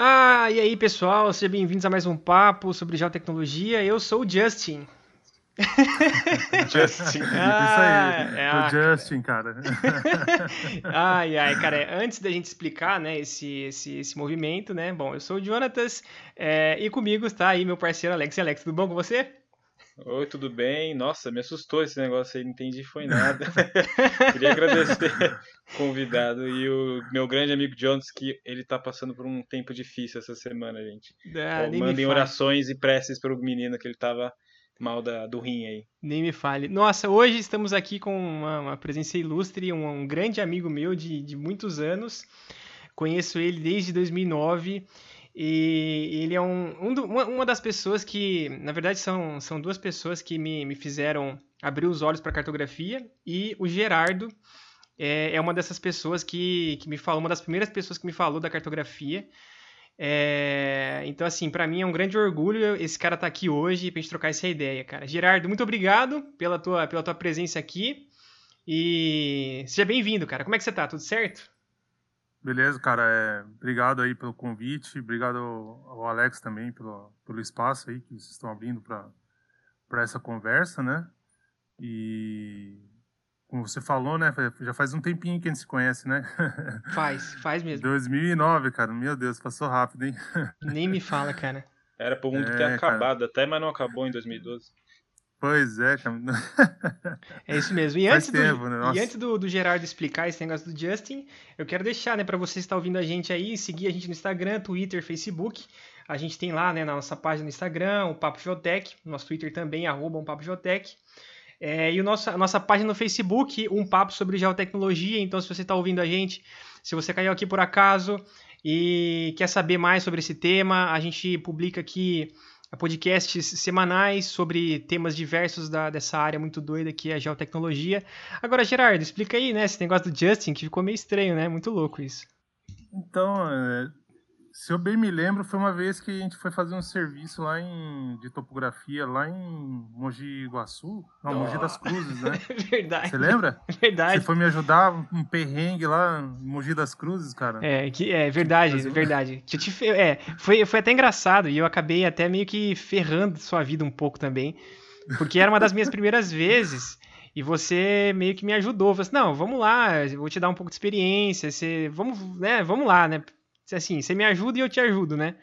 Ah, e aí pessoal, sejam bem-vindos a mais um papo sobre geotecnologia. Eu sou o Justin. Justin. Ah, Isso aí, é o Justin, cara. Ai, ai, cara, antes da gente explicar, né, esse, esse, esse movimento, né, bom, eu sou o Jonatas é, e comigo está aí meu parceiro Alex. E Alex, tudo bom com você? Oi, tudo bem? Nossa, me assustou esse negócio aí, não entendi foi nada. Queria agradecer o convidado e o meu grande amigo Jones, que ele tá passando por um tempo difícil essa semana, gente. Ah, mandem orações e preces pro menino que ele tava mal da, do rim aí. Nem me fale. Nossa, hoje estamos aqui com uma, uma presença ilustre, um, um grande amigo meu de, de muitos anos. Conheço ele desde 2009 e ele é um, um do- uma, uma das pessoas que, na verdade, são, são duas pessoas que me, me fizeram abrir os olhos para cartografia e o Gerardo é, é uma dessas pessoas que, que me falou, uma das primeiras pessoas que me falou da cartografia. É, então, assim, pra mim é um grande orgulho esse cara tá aqui hoje pra gente trocar essa ideia, cara. Gerardo, muito obrigado pela tua, pela tua presença aqui. E seja bem-vindo, cara. Como é que você tá? Tudo certo? Beleza, cara. é, obrigado aí pelo convite. Obrigado ao Alex também pelo, pelo espaço aí que vocês estão abrindo para essa conversa, né? E como você falou, né? Já faz um tempinho que a gente se conhece, né? Faz, faz mesmo. 2009, cara. Meu Deus, passou rápido, hein? Nem me fala, cara. Era pro mundo É, ter cara. acabado até, mas não acabou em 2012. Pois é, cara. É isso mesmo. E Faz antes, do, tempo, né? e antes do, do Gerardo explicar esse negócio do Justin, eu quero deixar, né, para você que está ouvindo a gente aí, seguir a gente no Instagram, Twitter, Facebook. A gente tem lá, né, na nossa página no Instagram, o Papo Geotech, nosso Twitter também, arroba um Papo Geotech. É, e o nosso, a nossa página no Facebook, um papo sobre geotecnologia. Então, se você está ouvindo a gente, se você caiu aqui por acaso e quer saber mais sobre esse tema, a gente publica aqui podcasts semanais sobre temas diversos da, dessa área muito doida que é a geotecnologia. Agora, Gerardo, explica aí, né, esse negócio do Justin, que ficou meio estranho, né? Muito louco isso. Então, é, se eu bem me lembro, foi uma vez que a gente foi fazer um serviço lá em de topografia lá em Mogi Guaçu, não, Mogi das Cruzes, né? verdade. Você lembra? Verdade. Você foi me ajudar um perrengue lá em Mogi das Cruzes, cara. É, que, é verdade, Mas verdade. Que eu te é, foi, foi até engraçado e eu acabei até meio que ferrando sua vida um pouco também, porque era uma das minhas primeiras vezes e você meio que me ajudou. Falou assim, não, vamos lá, eu vou te dar um pouco de experiência, você, vamos, né, vamos lá, né? Assim, você me ajuda e eu te ajudo, né?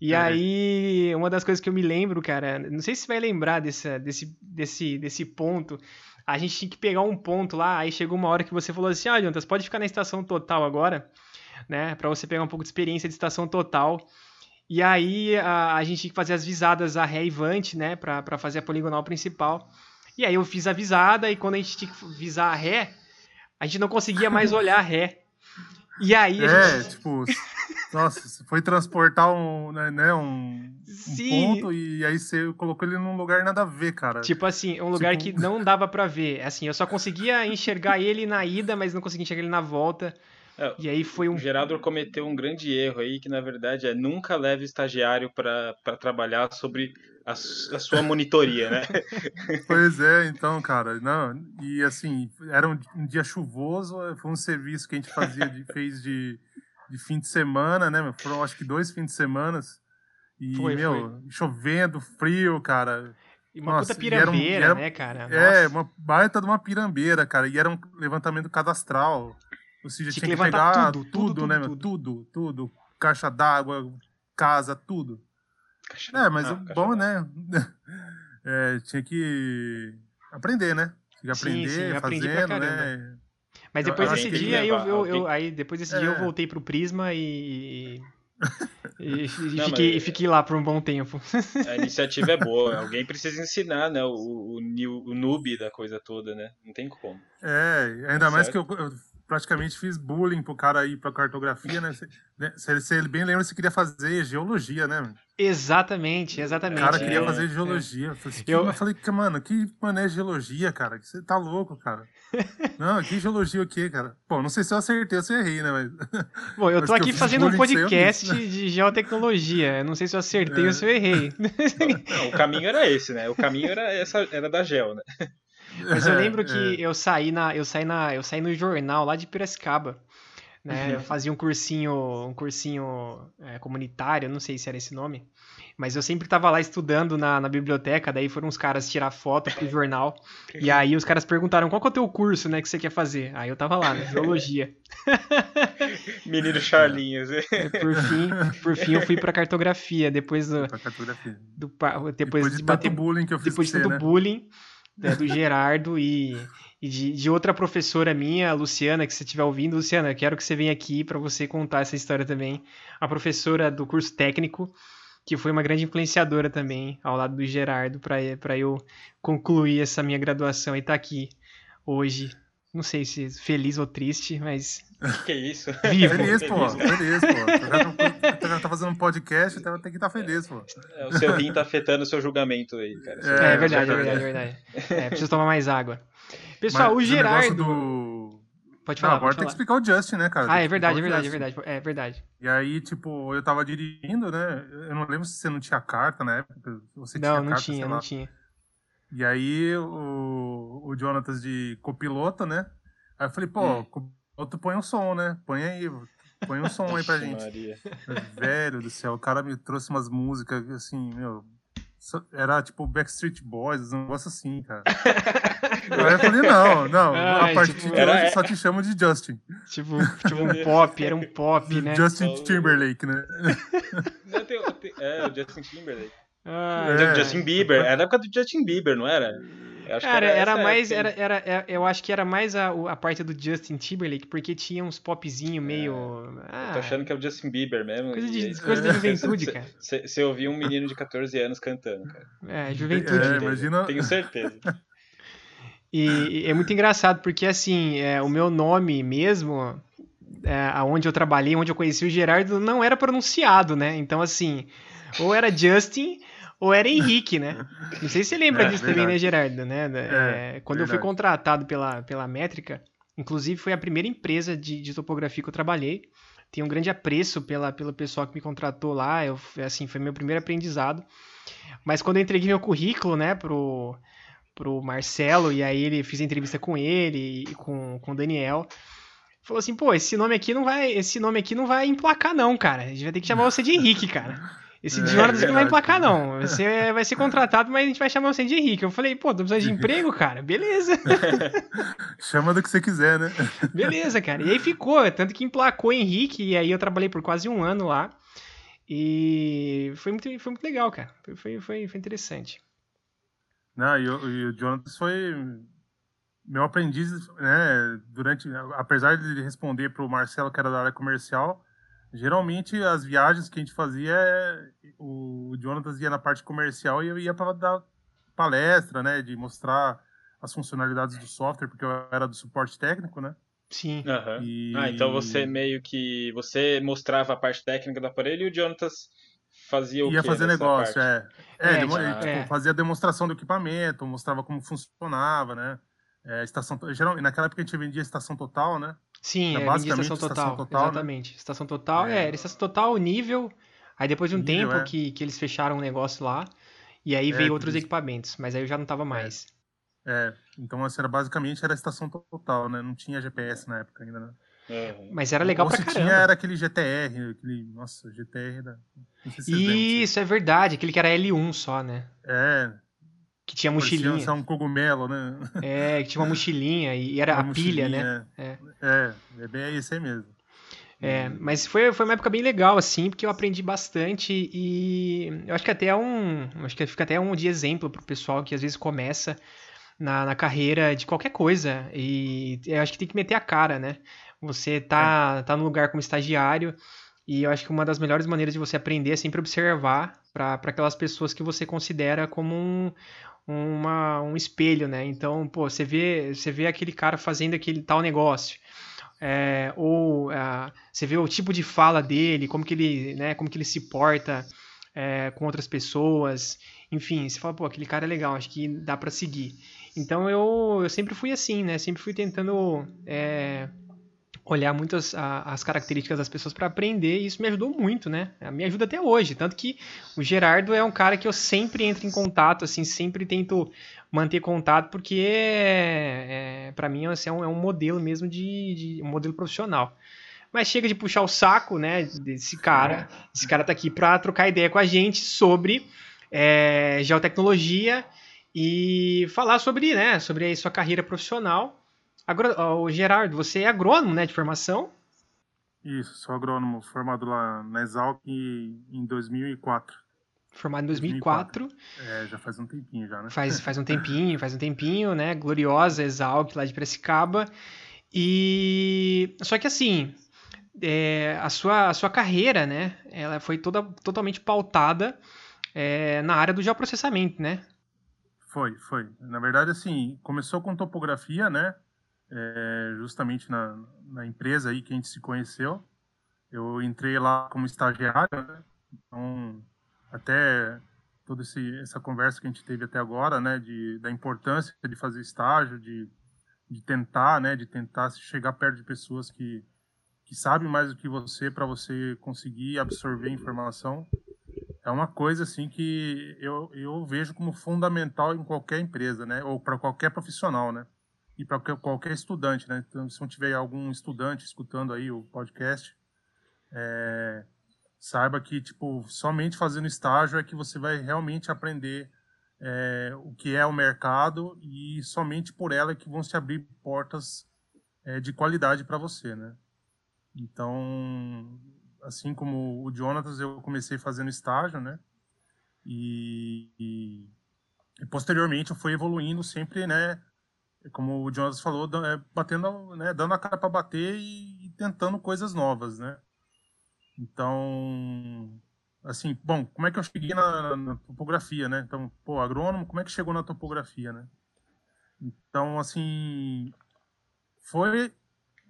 E É. aí, uma das coisas que eu me lembro, cara, não sei se você vai lembrar dessa, desse, desse, desse ponto. A gente tinha que pegar um ponto lá, aí chegou uma hora que você falou assim: ah, Jontas, pode ficar na estação total agora, né? Pra você pegar um pouco de experiência de estação total. E aí a, a gente tinha que fazer as visadas a ré e vante, né? Pra, pra fazer a poligonal principal. E aí eu fiz a visada, e quando a gente tinha que visar a ré, a gente não conseguia mais olhar a ré. E aí a É, gente. tipo, nossa, você foi transportar um, né, né, um, um Sim. ponto e aí você colocou ele num lugar nada a ver, cara. Tipo assim, um lugar Tipo- que não dava pra ver. Assim, eu só conseguia enxergar ele na ida, mas não conseguia enxergar ele na volta. É, E aí foi um. O Gerardo cometeu um grande erro aí, que na verdade é nunca leve estagiário para trabalhar sobre a, a sua monitoria, né? Pois é, então, cara, não, e assim, era um, um dia chuvoso, foi um serviço que a gente fazia, de, fez de, de fim de semana, né, foram acho que dois fins de semana, e, Foi, meu, chovendo, frio, cara, E uma Nossa, puta era um- pirambeira, e era- né, cara? é, Nossa. uma baita de uma pirambeira, cara, e era um levantamento cadastral, ou seja, Tinha tinha, que que, levantar pegar tudo, tudo, tudo, tudo, né, meu? tudo. tudo, tudo, caixa d'água, casa, tudo. É, mas Ah, o bom, né? É, tinha que aprender, né? Tinha que Sim, aprender, sim, eu pra fazendo, né? Mas eu- depois eu desse que dia, eu, levar eu, eu- alguém- aí depois desse dia eu É. voltei pro Prisma e. E, e Não, fiquei, mas- e fiquei lá por um bom tempo. A iniciativa é boa, alguém precisa ensinar, né? O, o, o noob da coisa toda, né? Não tem como. É, ainda mais que Certo. eu, eu praticamente fiz bullying pro cara ir pra cartografia, né? Se, se ele bem lembra, você queria fazer geologia, né? Exatamente, exatamente. O cara queria é, fazer é. geologia. Eu falei, assim, Eu- eu falei, mano, que mano é geologia, cara? Você tá louco, cara. Não, que geologia o quê, cara? Pô, não sei se eu acertei ou se eu errei, né? Mas... Bom, eu tô eu aqui fiz fazendo um eu podcast nisso, de geotecnologia. Eu não sei se eu acertei É. ou se eu errei. Não, o caminho era esse, né? O caminho era essa, era da Gel, né? Mas eu É, lembro é. que eu saí na, eu saí na, eu saí no jornal lá de Piracicaba, né? Eu fazia um cursinho, um cursinho é, comunitário, não sei se era esse nome, mas eu sempre tava lá estudando na, na biblioteca. Daí foram uns caras tirar foto pro jornal e aí os caras perguntaram qual que é o teu curso, né, que você quer fazer? Aí eu tava lá, né, geologia. Menino Charlinhos. né? Por fim, por fim eu fui pra cartografia depois do, Pra cartografia. do depois, Depois de de tanto bullying que eu fiz depois de tanto né? bullying né, do Gerardo e, e de, de outra professora minha, Luciana, que você estiver ouvindo, Luciana, quero que você venha aqui para você contar essa história também. A professora do curso técnico, que foi uma grande influenciadora também, ao lado do Gerardo, para eu concluir essa minha graduação e estar aqui hoje. Não sei se feliz ou triste, mas Que isso? vivo. Feliz, pô. Feliz, Feliz, pô. Tá- o cara tá fazendo um podcast, então tem que estar feliz, pô. É, o seu rim tá afetando o seu julgamento aí, cara. É, é tá verdade, é verdade, é verdade. É, preciso tomar mais água. Pessoal, Mas o Gerardo. Do... Pode Não, falar, agora pode tem que falar. explicar o Justin, né, cara? Ah, é que verdade, é o verdade, é verdade. É verdade. E aí, tipo, eu tava dirigindo, né? Eu não lembro se você não tinha carta na época. Você Não, tinha não carta, tinha, não lá. tinha. E aí, o, o Jonatas de copiloto, né? Aí eu falei, pô, Hum. copiloto põe um som, né? Põe aí, põe um som aí pra gente. Maria. Velho do céu, o cara me trouxe umas músicas assim, meu. Era tipo Backstreet Boys, um negócio assim, cara. Aí eu falei, não, não, Ai, a partir tipo, de era- hoje só te chamo de Justin. Tipo, tipo um pop, era um pop, né? Justin Timberlake, né? Não, tem- tem- é, o Justin Timberlake. Ah, É. Justin Bieber. Era da época do Justin Bieber, não era? Eu acho que Cara, era essa mais. Era, era, é- eu acho que era mais a, a parte do Justin Timberlake, porque tinha uns popzinho meio. Ah, Tô achando que é o Justin Bieber mesmo. coisa e de, é isso. coisa da juventude, cara. cê- Você ouviu um menino de 14 anos cantando, cara. É, juventude. É, imagina- Tenho certeza. E, e é muito engraçado, porque assim, é, o meu nome mesmo, é, aonde eu trabalhei, onde eu conheci o Gerardo, não era pronunciado, né? Então, assim, ou era Justin ou era Henrique, né? Não sei se você lembra É, disso também, né, verdade. Gerardo? Né? É, quando eu fui verdade. contratado pela, pela Métrica, inclusive foi a primeira empresa de, de topografia que eu trabalhei. Tenho um grande apreço pela, pelo pessoal que me contratou lá, eu, assim, foi meu primeiro aprendizado. Mas quando eu entreguei meu currículo, né, pro, pro Marcelo, e aí ele fiz a entrevista com ele e com, com o Daniel. Falou assim, pô, esse nome aqui não vai. Esse nome aqui não vai emplacar, não, cara. A gente vai ter que chamar você de Henrique, cara. Esse É, Jonas aqui não vai emplacar, não. Você vai ser contratado, mas a gente vai chamar você de Henrique. Eu falei, pô, tô precisando de emprego, cara. Beleza. Chama do que você quiser, né? Beleza, cara. E aí ficou, tanto que emplacou Henrique, e aí eu trabalhei por quase um ano lá. E foi muito, foi muito legal, cara. Foi, foi, foi, interessante. Não, e, o, e o Jonathan foi meu aprendiz, né? Durante, apesar de ele responder para o Marcelo, que era da área comercial, geralmente as viagens que a gente fazia, é- o Jonathan ia na parte comercial e eu ia para dar palestra, né? De mostrar as funcionalidades do software, porque eu era do suporte técnico, né? Sim. Aham. E... Ah, então você meio que. Você mostrava a parte técnica do aparelho e o Jonatas fazia o ia quê fazer negócio, parte? é. É, É, demo- tipo, tipo, é. fazia demonstração do equipamento, mostrava como funcionava, né? É, estação, geral, naquela época a gente vendia estação total, né? Sim, É é, basicamente estação total. estação total, né? exatamente. Estação total, É. é, era estação total, nível. Aí depois de um Nível, tempo é. que, que eles fecharam um negócio lá. E aí É, veio outros isso. equipamentos, mas aí eu já não tava mais. É, então assim, era basicamente era estação total, né? Não tinha GPS na época ainda, né? Aham. Mas era legal Ou pra se caramba. tinha era aquele GTR, aquele, nossa, GTR da... Não sei se vocês lembram, Isso, é verdade. Aquele que era L1 só, né? É, Que tinha mochilinha. só um cogumelo, né? É, que tinha uma mochilinha e era Uma a pilha, né? É, é, é bem isso aí mesmo. É, mas foi, foi uma época bem legal, assim, porque eu aprendi bastante e eu acho que até é um. Acho que fica até um de exemplo pro pessoal que às vezes começa na, na carreira de qualquer coisa. E eu acho que tem que meter a cara, né? Você tá, tá no lugar como estagiário. E eu acho que uma das melhores maneiras de você aprender é sempre observar para aquelas pessoas que você considera como um, uma, um espelho, né? Então, pô, você vê, você vê aquele cara fazendo aquele tal negócio. é, ou uh, você vê o tipo de fala dele, como que ele, né, como que ele se porta é, com outras pessoas, enfim, você fala, pô, aquele cara é legal, acho que dá para seguir. Então eu, eu sempre fui assim, né? Sempre fui tentando é, olhar muitas as características das pessoas para aprender e isso me ajudou muito, né? Me ajuda até hoje, tanto que o Gerardo é um cara que eu sempre entro em contato, assim, sempre tento manter contato porque é, é para mim assim, é, um, é, um, modelo mesmo de, de um modelo profissional. Mas chega de puxar o saco, né, desse cara. Esse cara tá aqui para trocar ideia com a gente sobre é, geotecnologia e falar sobre, né, sobre a sua carreira profissional Agro... O Gerardo, você é agrônomo, né, de formação? Isso, sou agrônomo, formado lá na Exalc em 2004. Formado em 2004. 2004. É, já faz um tempinho já, né? Faz, faz um tempinho, faz um tempinho, né? Gloriosa Exalc lá de Piracicaba. E só que assim, é, a, sua, a sua carreira, né? Ela foi toda totalmente pautada é, na área do geoprocessamento, né? Foi, foi. Na verdade, assim, começou com topografia, né? É, justamente na, na, empresa aí que a gente se conheceu. Eu entrei lá como estagiário, né? então até toda esse, essa conversa que a gente teve até agora, né, de, da importância de fazer estágio, de, de tentar, né, de tentar chegar perto de pessoas que, que sabem mais do que você para você conseguir absorver informação, é uma coisa assim que eu, eu vejo como fundamental em qualquer empresa, né, ou para qualquer profissional, né e para qualquer estudante, né? Então, se não tiver algum estudante escutando aí o podcast, é, saiba que tipo somente fazendo estágio é que você vai realmente aprender é, o que é o mercado e somente por ela é que vão se abrir portas é, de qualidade para você, né? Então, assim como o Jonatas, eu comecei fazendo estágio, né? E, e, e posteriormente eu fui evoluindo sempre, né? Como o Jonas falou, é, batendo, né, dando a cara para bater e, e, tentando coisas novas, né? Então, assim, bom, como é que eu cheguei na, na, topografia, né? Então, pô, agrônomo, como é que chegou na topografia, né? Então, assim, foi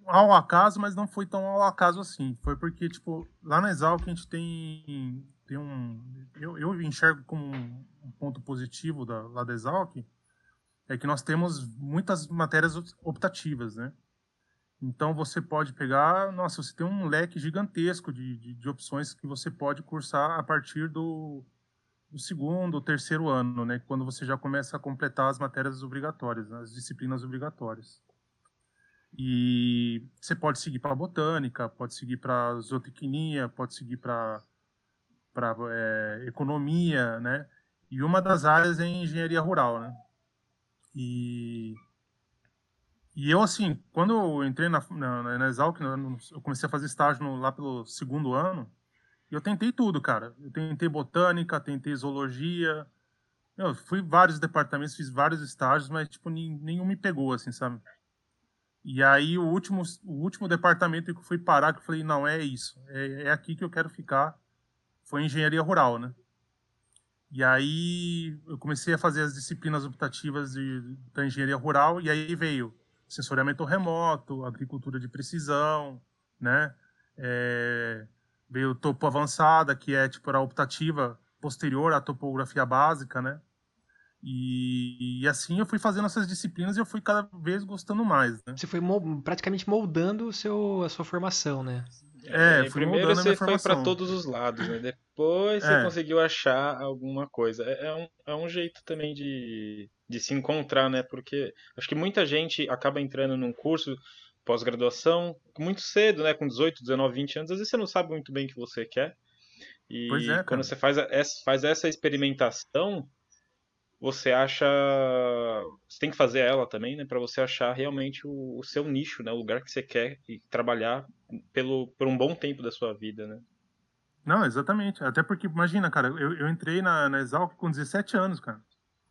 ao acaso, mas não foi tão ao acaso assim. Foi porque, tipo, lá na Exalc a gente tem, tem um... Eu, eu enxergo como um ponto positivo da, lá da Exalc, é que nós temos muitas matérias optativas, né? Então você pode pegar, nossa, você tem um leque gigantesco de, de, de opções que você pode cursar a partir do, do segundo ou terceiro ano, né? Quando você já começa a completar as matérias obrigatórias, as disciplinas obrigatórias. E você pode seguir para botânica, pode seguir para zootecnia, pode seguir para para é, economia, né? E uma das áreas é engenharia rural, né? E, e eu, assim, quando eu entrei na, na, na Exalc, eu comecei a fazer estágio no, lá pelo segundo ano, e eu tentei tudo, cara. Eu tentei botânica, tentei zoologia, eu fui vários departamentos, fiz vários estágios, mas, tipo, nenhum me pegou, assim, sabe? E aí, o último, o último departamento que eu fui parar, que eu falei, não, é isso, é, é aqui que eu quero ficar, foi engenharia rural, né? E aí eu comecei a fazer as disciplinas optativas de, da engenharia rural e aí veio sensoriamento remoto, agricultura de precisão, né? É, veio topo avançada, que é tipo a optativa posterior à topografia básica, né? E, e, assim eu fui fazendo essas disciplinas e eu fui cada vez gostando mais, né? Você foi praticamente moldando o seu, a sua formação, né? É, é primeiro você foi para todos os lados, né? Depois você é. conseguiu achar alguma coisa. É, é, um, é um jeito também de, de se encontrar, né? Porque acho que muita gente acaba entrando num curso pós-graduação muito cedo, né? Com 18, 19, 20 anos. Às vezes você não sabe muito bem o que você quer. E é, quando você faz, faz essa experimentação, você acha. Você tem que fazer ela também, né? Para você achar realmente o, o, seu nicho, né? O lugar que você quer e trabalhar pelo, por um bom tempo da sua vida, né? Não, exatamente. Até porque, imagina, cara, eu, eu entrei na, na Exalc com 17 anos, cara.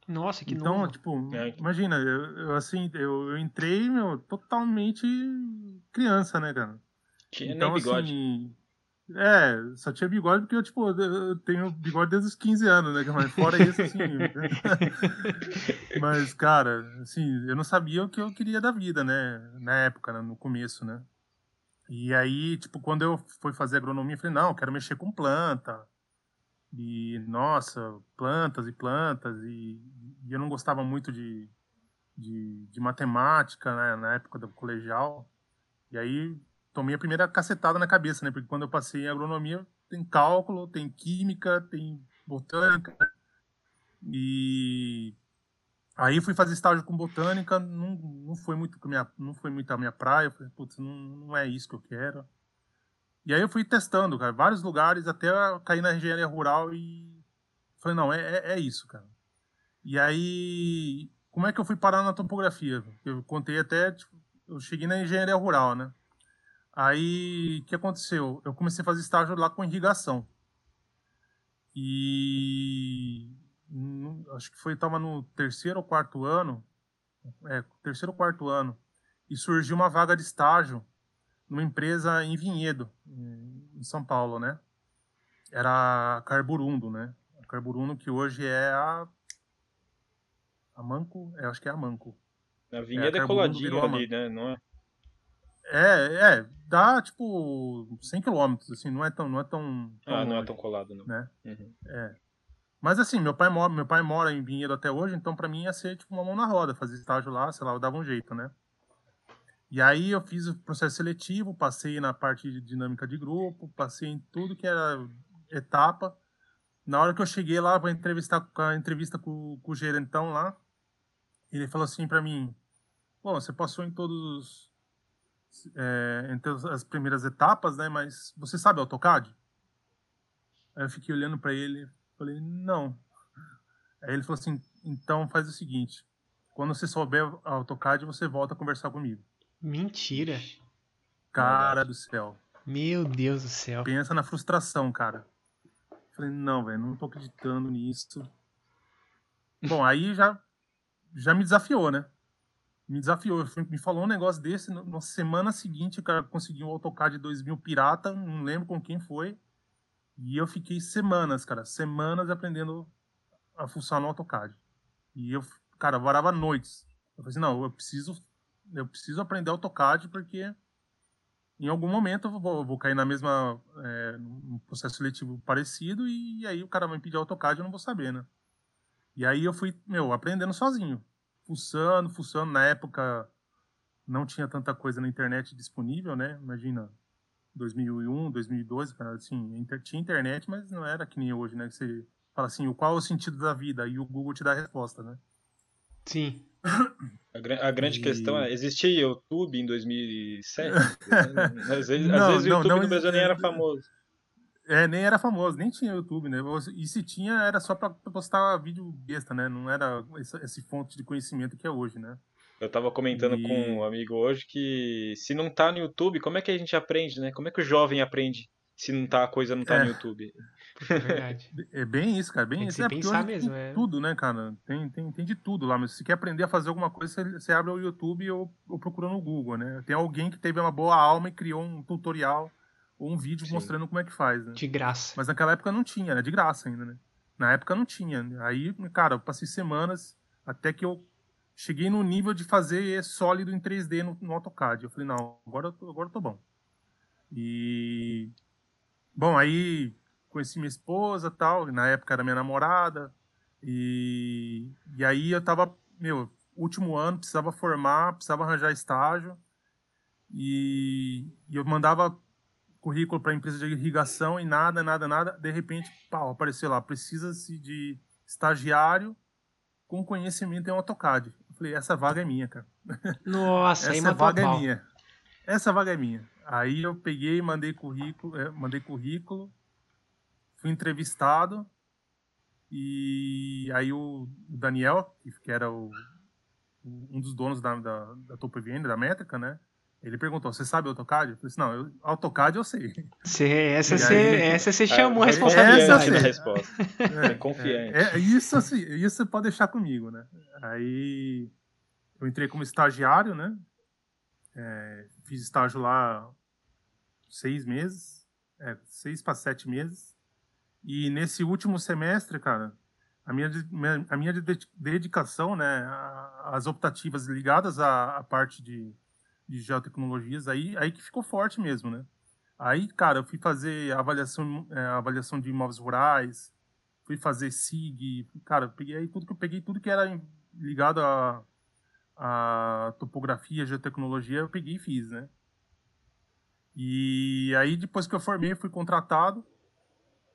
Nossa, que então, novo. tipo, é. imagina, eu, eu, assim, eu, eu entrei, meu, totalmente criança, né, cara? Tinha então, nem bigode. Assim, é, só tinha bigode porque eu, tipo, eu tenho bigode desde os 15 anos, né? Mas fora isso, assim. mas, cara, assim, eu não sabia o que eu queria da vida, né? Na época, né? no começo, né? E aí, tipo, quando eu fui fazer agronomia, eu falei, não, eu quero mexer com planta. E, nossa, plantas e plantas. E, e eu não gostava muito de, de, de matemática, né, na época do colegial. E aí, tomei a primeira cacetada na cabeça, né? Porque quando eu passei em agronomia, tem cálculo, tem química, tem botânica. E Aí fui fazer estágio com botânica, não, não foi muito minha, não foi muito a minha praia, falei, putz, não, não é isso que eu quero. E aí eu fui testando, cara, vários lugares até cair na engenharia rural e falei, não, é, é, é isso, cara. E aí, como é que eu fui parar na topografia? Eu contei até, tipo, eu cheguei na engenharia rural, né? Aí, o que aconteceu? Eu comecei a fazer estágio lá com irrigação. E acho que foi estava no terceiro ou quarto ano, é, terceiro ou quarto ano, e surgiu uma vaga de estágio numa empresa em Vinhedo, em São Paulo, né? Era a Carburundo, né? A Carburundo que hoje é a a Manco, é, acho que é a Manco. A Vinhedo é, é coladinho ali, né? Não é? É, é, dá tipo 100 quilômetros, assim, não é tão, não é tão, tão Ah, não é tão colado, não. Né? Uhum. É. Mas assim, meu pai mora, meu pai mora em Vinhedo até hoje, então para mim ia ser tipo uma mão na roda, fazer estágio lá, sei lá, eu dava um jeito, né? E aí eu fiz o processo seletivo, passei na parte de dinâmica de grupo, passei em tudo que era etapa. Na hora que eu cheguei lá para entrevistar a entrevista com, com o gerentão lá, ele falou assim para mim: "Bom, você passou em todos é, entre as primeiras etapas, né? Mas você sabe AutoCAD?" Aí eu fiquei olhando para ele, Falei, não. Aí ele falou assim, então faz o seguinte, quando você souber AutoCAD, você volta a conversar comigo. Mentira. Cara do céu. Meu Deus do céu. Pensa na frustração, cara. Falei, não, velho, não tô acreditando nisso. Bom, aí já, já me desafiou, né? Me desafiou. Me falou um negócio desse. Na semana seguinte, o cara conseguiu um AutoCAD 2000 pirata, não lembro com quem foi. E eu fiquei semanas, cara, semanas aprendendo a funcionar no AutoCAD. E eu, cara, varava noites. Eu falei assim, não, eu preciso, eu preciso aprender AutoCAD porque em algum momento eu vou, eu vou cair na mesma, é, num processo seletivo parecido e aí o cara vai me pedir AutoCAD eu não vou saber, né? E aí eu fui, meu, aprendendo sozinho. Fuçando, fuçando. Na época não tinha tanta coisa na internet disponível, né? Imagina, 2001, 2012, cara, assim, tinha internet, mas não era que nem hoje, né? Que você fala assim, qual é o sentido da vida? E o Google te dá a resposta, né? Sim. A, a grande e... questão é, existia YouTube em 2007? às vezes, não, às vezes o YouTube não, no Brasil nem era famoso. É, nem era famoso, nem tinha YouTube, né? E se tinha, era só pra postar vídeo besta, né? Não era esse, esse fonte de conhecimento que é hoje, né? Eu tava comentando e... com um amigo hoje que se não tá no YouTube, como é que a gente aprende, né? Como é que o jovem aprende se não tá, a coisa não tá é. no YouTube? É verdade. é bem isso, cara. Bem tem isso. É pensar mesmo, tem é. tudo, né, cara? Tem, tem, tem de tudo lá. Mas se quer aprender a fazer alguma coisa, você, você abre o YouTube ou, ou procura no Google, né? Tem alguém que teve uma boa alma e criou um tutorial ou um vídeo Sim. mostrando como é que faz, né? De graça. Mas naquela época não tinha, né? De graça ainda, né? Na época não tinha. Aí, cara, eu passei semanas até que eu cheguei no nível de fazer sólido em 3D no, no AutoCAD. Eu falei, não, agora eu tô, agora eu tô bom. E. Bom, aí conheci minha esposa tal, na época era minha namorada. E, e aí eu tava, meu, último ano, precisava formar, precisava arranjar estágio. E, e eu mandava currículo para empresa de irrigação e nada, nada, nada. De repente, pau, apareceu lá, precisa-se de estagiário com conhecimento em AutoCAD. Falei, essa vaga é minha, cara. Nossa, essa vaga é minha. Essa vaga é minha. Aí eu peguei, mandei currículo, é, mandei currículo, fui entrevistado e aí o Daniel, que era o, um dos donos da, da, da da Métrica, né? Ele perguntou, você sabe AutoCAD? Eu falei assim, não, eu, AutoCAD eu sei. Cê, essa, você, essa você chamou a responsabilidade. Essa, resposta. É, é confiante. É, é, isso, assim, isso você pode deixar comigo, né? Aí eu entrei como estagiário, né? É, fiz estágio lá seis meses, é, seis para sete meses. E nesse último semestre, cara, a minha, a minha dedicação, né, as optativas ligadas à, à parte de de geotecnologias, aí, aí que ficou forte mesmo, né? Aí, cara, eu fui fazer avaliação, é, avaliação de imóveis rurais, fui fazer SIG, cara, peguei tudo que eu peguei, tudo que era ligado a, a topografia, geotecnologia, eu peguei e fiz, né? E aí, depois que eu formei, fui contratado,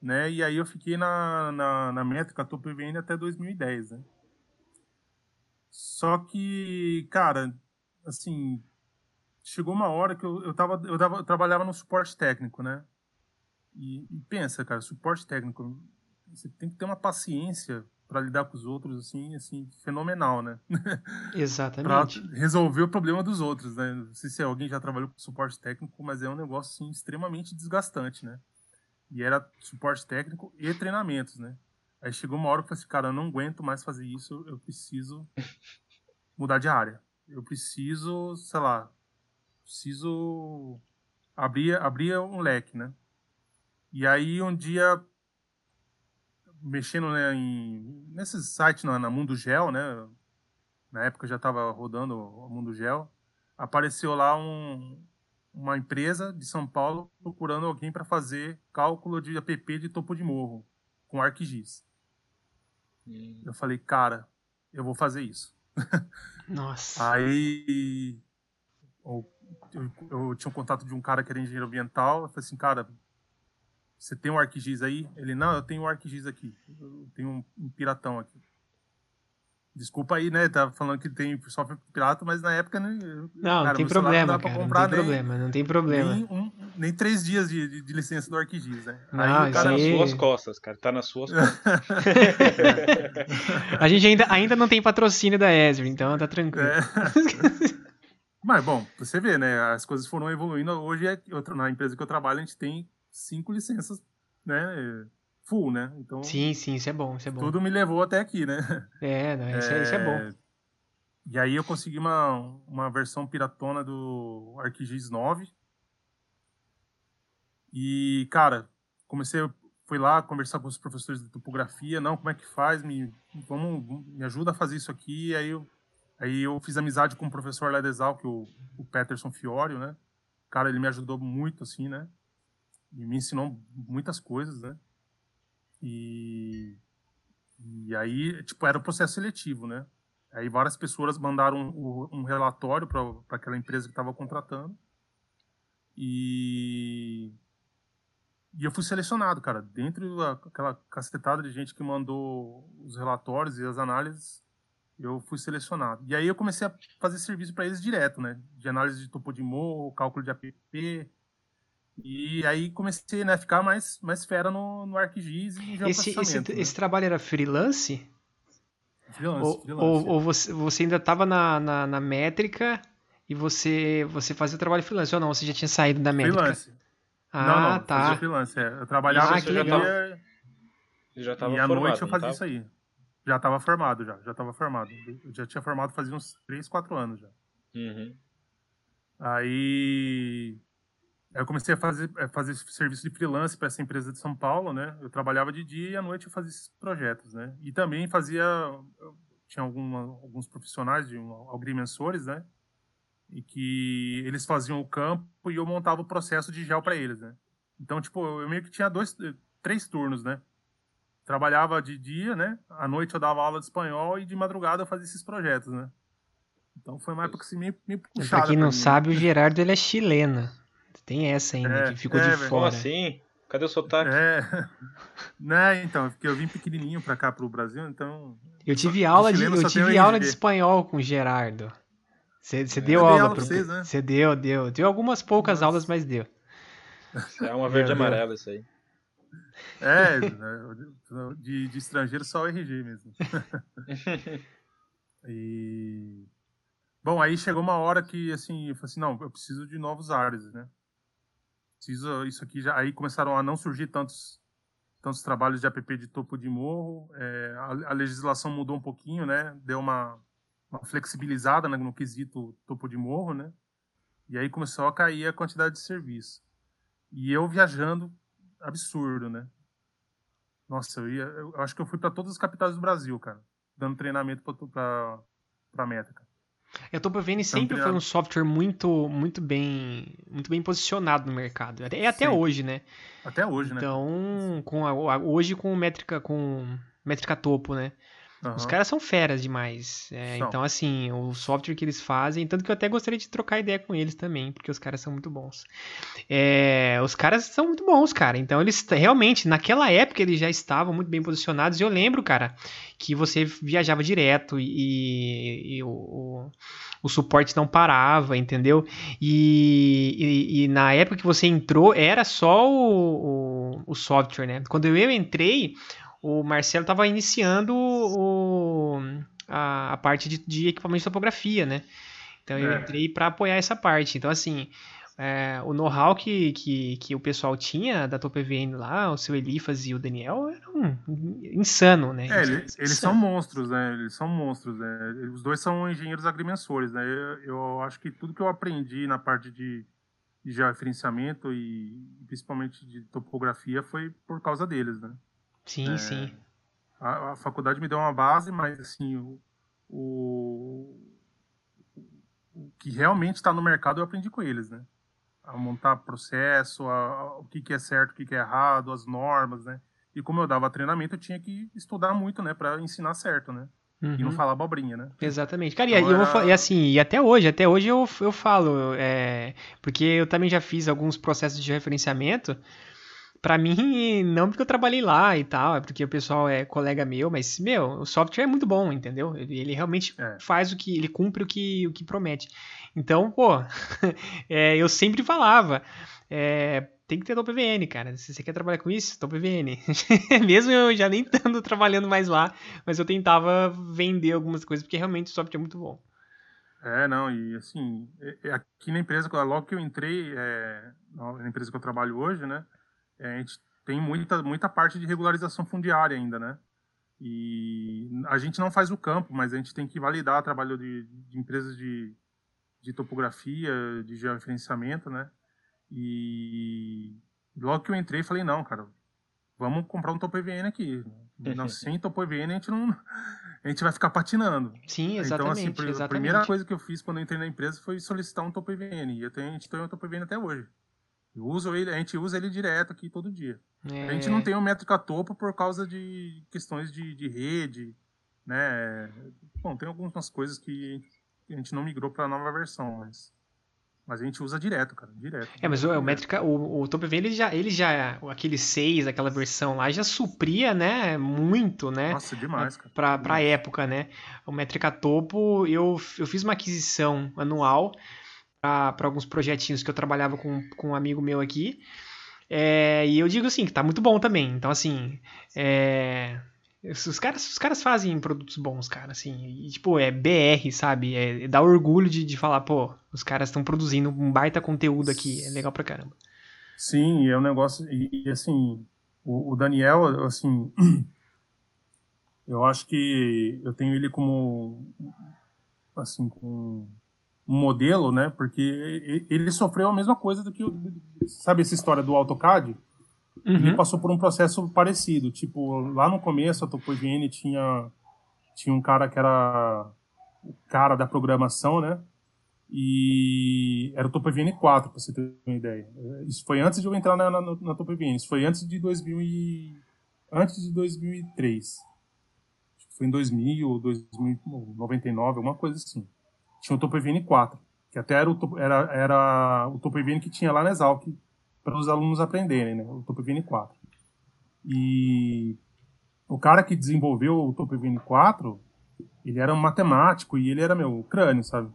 né? E aí eu fiquei na, na, na métrica Top VN até 2010, né? Só que, cara, assim, chegou uma hora que eu, eu, tava, eu, tava, eu trabalhava no suporte técnico, né? E, e, pensa, cara, suporte técnico, você tem que ter uma paciência para lidar com os outros, assim, assim, fenomenal, né? Exatamente. pra resolver o problema dos outros, né? Não sei se alguém já trabalhou com suporte técnico, mas é um negócio, assim, extremamente desgastante, né? E era suporte técnico e treinamentos, né? Aí chegou uma hora que eu falei assim, cara, eu não aguento mais fazer isso, eu preciso mudar de área. Eu preciso, sei lá, preciso abrir, abrir um leque, né? E aí um dia, mexendo né, em, nesses sites na, na Mundo Gel, né? Na época eu já estava rodando o Mundo Gel, apareceu lá um, uma empresa de São Paulo procurando alguém para fazer cálculo de app de topo de morro com ArcGIS. Hum. Eu falei, cara, eu vou fazer isso. Nossa. Aí eu, eu, eu, tinha um contato de um cara que era engenheiro ambiental. Eu falei assim, cara, você tem um ArcGIS aí? Ele, não, eu tenho um ArcGIS aqui. Eu tenho um, um piratão aqui. Desculpa aí, né? Tava falando que tem software pirata, mas na época. Né, não, cara, não tem problema, cara. Não tem problema, não tem problema. Nem, um, nem três dias de, de, de, licença do ArcGIS, né? Não, aí, tá nas suas costas, cara. Tá nas suas costas. a gente ainda, ainda não tem patrocínio da Esri, então tá tranquilo. É. mas, bom, você vê, né? As coisas foram evoluindo. Hoje, é, na empresa que eu trabalho, a gente tem cinco licenças, né? full, né? Então, sim, sim, isso é bom, isso é bom. Tudo me levou até aqui, né? É, não, isso, é, isso é bom. É, e aí eu consegui uma, uma versão piratona do ArcGIS 9. E, cara, comecei, fui lá conversar com os professores de topografia, não, como é que faz? Me, vamos, me ajuda a fazer isso aqui. E aí eu, aí eu fiz amizade com o professor lá de Exalc, o, o Peterson Fiorio, né? Cara, ele me ajudou muito, assim, né? E me ensinou muitas coisas, né? E, e aí, tipo, era o um processo seletivo, né? Aí várias pessoas mandaram um, um relatório para aquela empresa que estava contratando. E, e eu fui selecionado, cara. Dentro daquela cacetada de gente que mandou os relatórios e as análises, eu fui selecionado. E aí eu comecei a fazer serviço para eles direto, né? De análise de topo de morro, cálculo de APP, e aí comecei né, a ficar mais, mais fera no, no ArcGIS e no esse, esse, né? esse trabalho era freelance? Freelance, ou, freelance. Ou, ou você, você, ainda estava na, na, na, métrica e você, você fazia o trabalho freelance, ou não? Você já tinha saído da métrica? Freelance. Ah, não, não, tá. Fazia freelance, é. Eu trabalhava ah, que legal. dia já tava e à noite eu fazia tava? isso aí. Já estava formado, já. Já estava formado. Eu já tinha formado fazia uns 3, 4 anos já. Uhum. Aí eu comecei a fazer, a fazer serviço de freelance para essa empresa de São Paulo, né? Eu trabalhava de dia e à noite eu fazia esses projetos, né? E também fazia, tinha alguma, alguns profissionais, de um, agrimensores, né? E que eles faziam o campo e eu montava o processo de gel para eles, né? Então, tipo, eu meio que tinha dois, três turnos, né? Trabalhava de dia, né? À noite eu dava aula de espanhol e de madrugada eu fazia esses projetos, né? Então foi uma época assim meio, meio puxada. Pra quem não pra sabe, o Gerardo ele é chileno. Tem essa ainda, é, que ficou é, de fora. Como assim? Cadê o sotaque? É. né, então, porque eu vim pequenininho pra cá pro Brasil, então. Eu tive aula de, eu tive aula de espanhol com o Gerardo. Você é, deu aula, aula pro... vocês, né? Você deu, deu. Deu algumas poucas Nossa. aulas, mas deu. É uma verde amarela isso aí. É, de, de estrangeiro só o RG mesmo. e Bom, aí chegou uma hora que, assim, eu falei assim, não, eu preciso de novos ares, né? Preciso, isso aqui já... Aí começaram a não surgir tantos, tantos trabalhos de app de topo de morro, é, a, a, legislação mudou um pouquinho, né? Deu uma, uma flexibilizada no, no quesito topo de morro, né? E aí começou a cair a quantidade de serviço. E eu viajando, absurdo, né? Nossa, eu, ia, eu acho que eu fui para todas as capitais do Brasil, cara, dando treinamento para para métrica. A TopVN sempre foi um software muito, muito bem, muito bem posicionado no mercado. É até Sim. hoje, né? Até hoje, então, né? Então, com a, hoje com métrica com métrica topo, né? Uhum. Os caras são feras demais. É, então, assim, o software que eles fazem, tanto que eu até gostaria de trocar ideia com eles também, porque os caras são muito bons. É, os caras são muito bons, cara. Então, eles realmente, naquela época, eles já estavam muito bem posicionados. E eu lembro, cara, que você viajava direto e, e o, o, o, suporte não parava, entendeu? E, e, e, na época que você entrou, era só o, o software, né? Quando eu entrei o Marcelo estava iniciando o, a, a, parte de, de, equipamento de topografia, né? Então eu é. entrei para apoiar essa parte. Então, assim, é, o know-how que, que, que o pessoal tinha da TopVN lá, o seu Elifas e o Daniel, era um, insano, né? É, eles, eles são monstros, né? Eles são monstros, né? Os dois são engenheiros agrimensores, né? Eu, eu acho que tudo que eu aprendi na parte de, de georreferenciamento e principalmente de topografia foi por causa deles, né? Sim, é, sim. A, a, faculdade me deu uma base, mas assim, o, o, o que realmente está no mercado eu aprendi com eles, né? A montar processo, a, a, o que, que é certo, o que, que é errado, as normas, né? E como eu dava treinamento, eu tinha que estudar muito, né, para ensinar certo, né? Uhum. E não uhum. falar abobrinha, né? Exatamente. Cara, então, e, eu vou, e assim, e até hoje, até hoje eu, eu falo, é, porque eu também já fiz alguns processos de referenciamento, Pra mim, não porque eu trabalhei lá e tal, é porque o pessoal é colega meu, mas, meu, o software é muito bom, entendeu? Ele, ele realmente é. faz o que, ele cumpre o que, o que promete. Então, pô, é, eu sempre falava, é, tem que ter TopVN, cara. Se você quer trabalhar com isso, TopVN. Mesmo eu já nem estando trabalhando mais lá, mas eu tentava vender algumas coisas, porque realmente o software é muito bom. É, não, e assim, é, é, aqui na empresa, logo que eu entrei, é, na empresa que eu trabalho hoje, né, a gente tem muita, muita parte de regularização fundiária ainda, né? E a gente não faz o campo, mas a gente tem que validar o trabalho de, de empresas de, de topografia, de georreferenciamento, né? E logo que eu entrei, falei, não, cara, vamos comprar um TopVN aqui. Não, sem TopVN a gente não a gente vai ficar patinando. Sim, exatamente. Então, assim, a primeira coisa que eu fiz quando eu entrei na empresa foi solicitar um TopVN. E eu tenho, a gente tem um TopVN até hoje. Eu uso ele, a gente usa ele direto aqui todo dia. É. A gente não tem um métrica topo por causa de questões de, de rede, né? Bom, tem algumas coisas que a gente não migrou para a nova versão, mas mas a gente usa direto, cara, direto. É, mas o, o métrica, o, o TopV ele já, ele já, aquele 6, aquela versão lá já supria, né, muito, né? Nossa, demais, cara. Pra, pra época, né? O métrica topo, eu, eu fiz uma aquisição anual para alguns projetinhos que eu trabalhava com, com um amigo meu aqui. É, e eu digo assim, que tá muito bom também. Então, assim, é, os, caras, os caras fazem produtos bons, cara, assim. E, tipo, é BR, sabe? É, dá orgulho de, de falar, pô, os caras estão produzindo um baita conteúdo aqui. É legal pra caramba. Sim, é um negócio. E, e assim, o, o Daniel, assim. Eu acho que eu tenho ele como. Assim, com um modelo, né? Porque ele sofreu a mesma coisa do que sabe essa história do AutoCAD? Uhum. Ele passou por um processo parecido, tipo lá no começo a TopoIGN tinha tinha um cara que era o cara da programação, né? E era o TopoIGN 4, para você ter uma ideia. Isso foi antes de eu entrar na, na, na isso foi antes de 2000 e antes de 2003. Acho que foi em 2000 2099, alguma coisa assim tinha o TopoEVN 4, que até era o, era, era o TopoEVN que tinha lá na Exalc para os alunos aprenderem, né? O TopoEVN 4. E o cara que desenvolveu o TopoEVN 4, ele era um matemático e ele era meu crânio, sabe?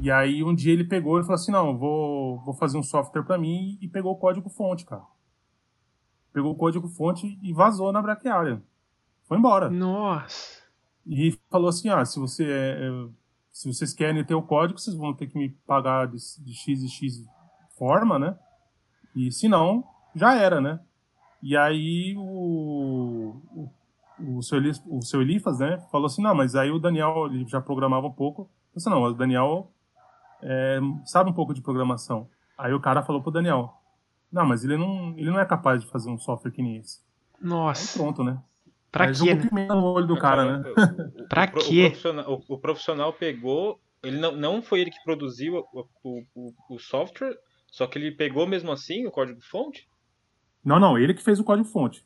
E aí um dia ele pegou e falou assim, não, vou, vou fazer um software para mim e pegou o código fonte, cara. Pegou o código fonte e vazou na braquiária. Foi embora. Nossa. E falou assim, ah, se você é, é se vocês querem ter o código, vocês vão ter que me pagar de, de X e X forma, né? E se não, já era, né? E aí o, o, o, seu, o seu Elifas, né, falou assim, não, mas aí o Daniel, ele já programava um pouco. Eu disse, não, o Daniel é, sabe um pouco de programação. Aí o cara falou pro Daniel, não, mas ele não, ele não é capaz de fazer um software que nem esse. Nossa. Aí pronto, né? Pra quê? Né? pimenta no olho do cara, né? pra o, quê? O profissional, o, o profissional pegou ele não, não foi ele que produziu o, o, o, o software, só que ele pegou mesmo assim o código-fonte? Não, não, ele que fez o código-fonte.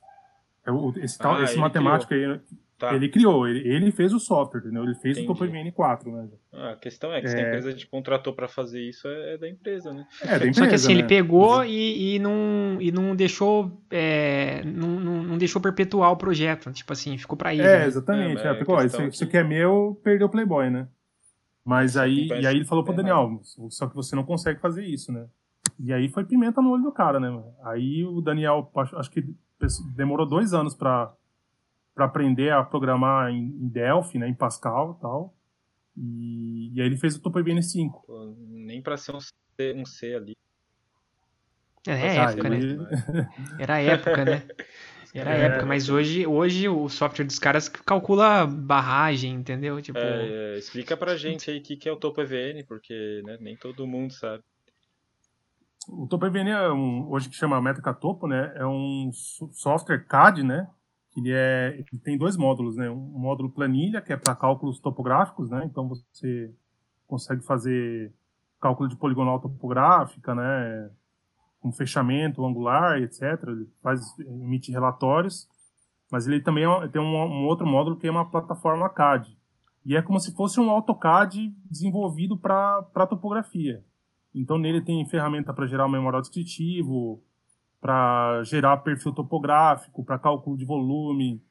É esse, tal, ah, esse matemático criou. aí, tá. ele criou, ele, ele, fez o software, entendeu? Ele fez Entendi. o TOPMN 4, né? Ah, a questão é que é... se a empresa te contratou para fazer isso, é, é, da empresa, né? É, da empresa, Só que assim, né? ele pegou e, e, não, e não deixou é, não, não, não, deixou perpetuar o projeto, tipo assim, ficou para ele. É, né? exatamente. É, é, porque, ó, isso, isso aqui é meu, perdeu o Playboy, né? Mas aí, e aí ele falou pro Daniel, só que você não consegue fazer isso, né? E aí foi pimenta no olho do cara, né? Aí o Daniel, acho que demorou dois anos para para aprender a programar em, em, Delphi, né, em Pascal e tal. E, e aí ele fez o TOPVN 5. Pô, nem para ser um C, um C ali. É, é época, ele... né? Era a época, né? Era a é, época, mas hoje, hoje o software dos caras calcula barragem, entendeu? Tipo... É, é, explica pra gente aí o que, que é o TOPVN, porque né, nem todo mundo sabe. O TopoEVN é um, hoje que chama Métrica Topo, né? É um software CAD, né? Ele, é, ele tem dois módulos, né? Um módulo planilha, que é para cálculos topográficos, né? Então você consegue fazer cálculo de poligonal topográfica, né? Com fechamento angular, etc. Ele faz, emite relatórios. Mas ele também é, tem um, um outro módulo que é uma plataforma CAD. E é como se fosse um AutoCAD desenvolvido para topografia. Então nele tem ferramenta para gerar um memorial descritivo, para gerar perfil topográfico, para cálculo de volume,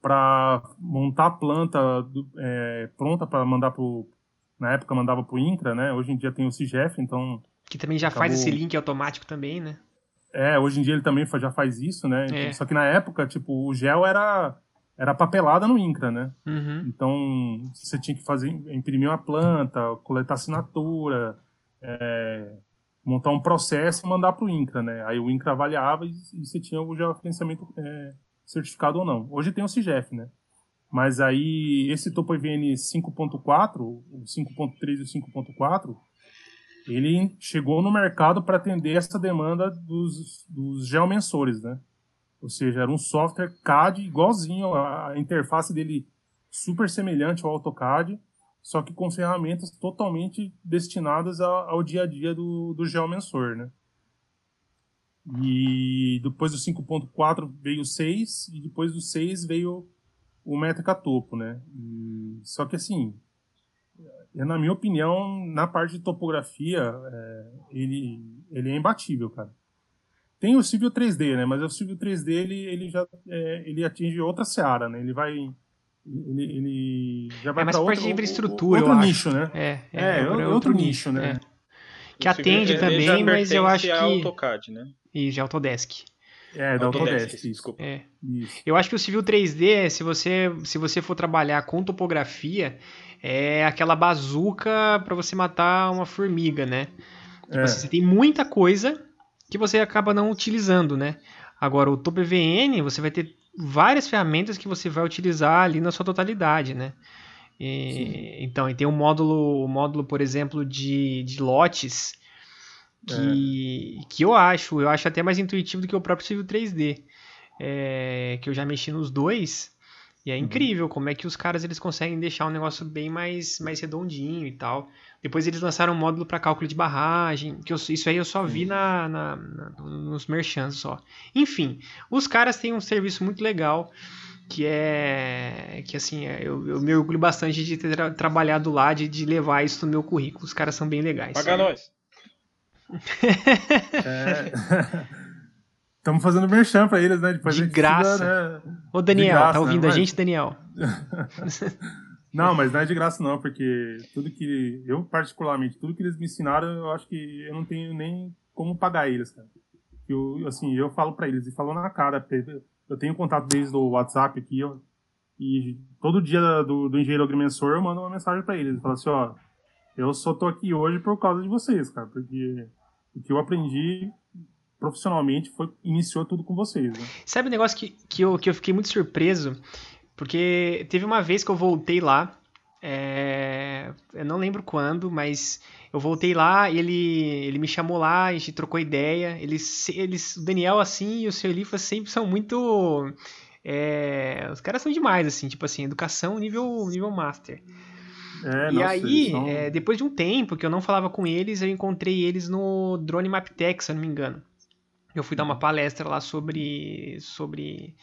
para montar a planta é, pronta para mandar para na época mandava para o INCRA, né? Hoje em dia tem o CIGEF, então que também já acabou... faz esse link automático também, né? É, hoje em dia ele também já faz isso, né? É. Só que na época, tipo, o gel era era papelada no INCRA, né? Uhum. Então você tinha que fazer imprimir uma planta, coletar assinatura, é, montar um processo e mandar para o INCRA, né? Aí o INCRA avaliava e, e você tinha o geofinanciamento é, certificado ou não. Hoje tem o CIGEF, né? Mas aí esse Topo IVN 5.4, o 5.3 e o 5.4, ele chegou no mercado para atender essa demanda dos, dos geomensores, né? Ou seja, era um software CAD igualzinho, a interface dele super semelhante ao AutoCAD, só que com ferramentas totalmente destinadas ao dia a dia do, do geomensor, né? E depois do 5.4 veio o 6 e depois do 6 veio o Métrica Topo, né? E, só que assim, é, na minha opinião, na parte de topografia, é, ele, ele é imbatível, cara. Tem o Civil 3D, né? Mas o Civil 3D ele, ele já é, ele atinge outra seara, né? Ele vai ele, ele já vai é, para outro, infraestrutura, outro nicho, né? É, é, é, é outro, outro, nicho, né? É. Que atende também, mas eu acho que AutoCAD, né? E de Autodesk. É, da Autodesk, Autodesk desculpa. É. Eu acho que o Civil 3D, se você, se você for trabalhar com topografia, é aquela bazuca para você matar uma formiga, né? Tipo é. assim, você tem muita coisa que você acaba não utilizando, né? Agora, o TopVN, você vai ter várias ferramentas que você vai utilizar ali na sua totalidade, né? E, então, e tem um módulo, um módulo, por exemplo, de, de lotes que, é. que eu acho, eu acho até mais intuitivo do que o próprio Civil 3D, é, que eu já mexi nos dois. E é uhum. incrível como é que os caras eles conseguem deixar um negócio bem mais, mais redondinho e tal. Depois eles lançaram um módulo para cálculo de barragem, que eu, isso aí eu só vi na, na, na, nos merchants só. Enfim, os caras têm um serviço muito legal que é que assim é, eu, eu me orgulho bastante de ter tra trabalhado lá, de, de levar isso no meu currículo. Os caras são bem legais. Paga nós. Estamos fazendo merchan para eles, né? Depois de graça. né? Ô Daniel, graça, tá ouvindo né? a gente, Daniel? Não, mas não é de graça não, porque tudo que eu particularmente, tudo que eles me ensinaram, eu acho que eu não tenho nem como pagar eles, cara. Eu, assim, eu falo para eles e falo na cara, eu tenho contato desde o WhatsApp aqui, eu, e todo dia do, do engenheiro agrimensor eu mando uma mensagem para eles, eu falo assim, ó, eu só tô aqui hoje por causa de vocês, cara, porque o que eu aprendi profissionalmente foi iniciou tudo com vocês, né? Sabe um negócio que, que, eu, que eu fiquei muito surpreso? Porque teve uma vez que eu voltei lá, é, eu não lembro quando, mas eu voltei lá e ele, ele me chamou lá, a gente trocou ideia. Eles, eles, o Daniel assim e o seu Elifas sempre são muito. É, os caras são demais, assim, tipo assim, educação nível, nível master. É, e nossa, aí, são... é, depois de um tempo que eu não falava com eles, eu encontrei eles no Drone Maptech, se eu não me engano. Eu fui dar uma palestra lá sobre, sobre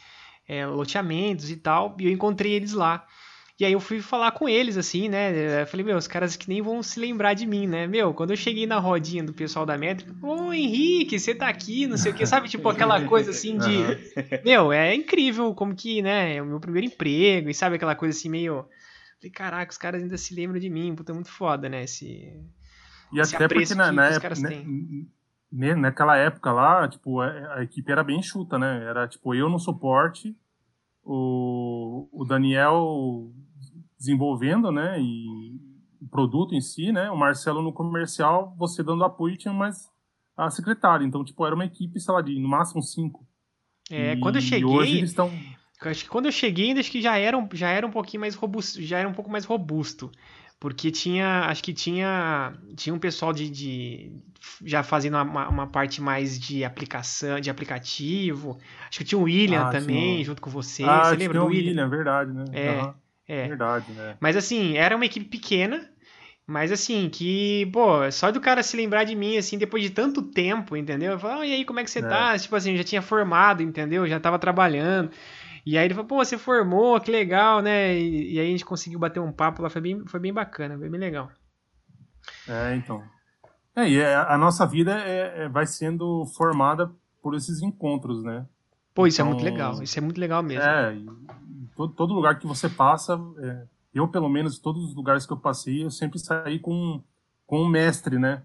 é, loteamentos e tal, e eu encontrei eles lá. E aí eu fui falar com eles, assim, né? Eu falei, meu, os caras que nem vão se lembrar de mim, né? Meu, quando eu cheguei na rodinha do pessoal da métrica, ô Henrique, você tá aqui, não sei o que, sabe? Tipo aquela coisa assim de. Meu, é incrível como que, né? É o meu primeiro emprego, e sabe aquela coisa assim meio. Falei, caraca, os caras ainda se lembram de mim, puta, é muito foda, né? Esse. E esse até porque na, na época, né, naquela época lá, tipo, a, a equipe era bem chuta, né? Era tipo eu no suporte, o, o Daniel desenvolvendo, né, e o produto em si, né, o Marcelo no comercial, você dando apoio tinha mais a secretária, então, tipo, era uma equipe, sei lá, de no máximo cinco. É, e quando eu cheguei, hoje eles estão... Acho que quando eu cheguei, acho que já era, já era um pouquinho mais robusto, já era um pouco mais robusto, porque tinha, acho que tinha, tinha um pessoal de, de já fazendo uma, uma, parte mais de aplicação, de aplicativo. Acho que tinha o William ah, também, tinha... junto com você. Ah, você lembra do William? William? Verdade, né? É. Uhum. É. Verdade, né? Mas assim, era uma equipe pequena, mas assim, que, pô, só do cara se lembrar de mim, assim, depois de tanto tempo, entendeu? Eu falo, oh, e aí, como é que você é. tá? Tipo assim, eu já tinha formado, entendeu? Já tava trabalhando. E aí ele falou, pô, você formou, que legal, né? E, e aí a gente conseguiu bater um papo lá, foi bem, foi bem bacana, foi bem legal. É, então. É, e é, a nossa vida é, é, vai sendo formada por esses encontros, né? Pô, isso então, é muito então, legal, isso é muito legal mesmo. É, todo, todo lugar que você passa, é, eu pelo menos, todos os lugares que eu passei, eu sempre saí com, com um mestre, né?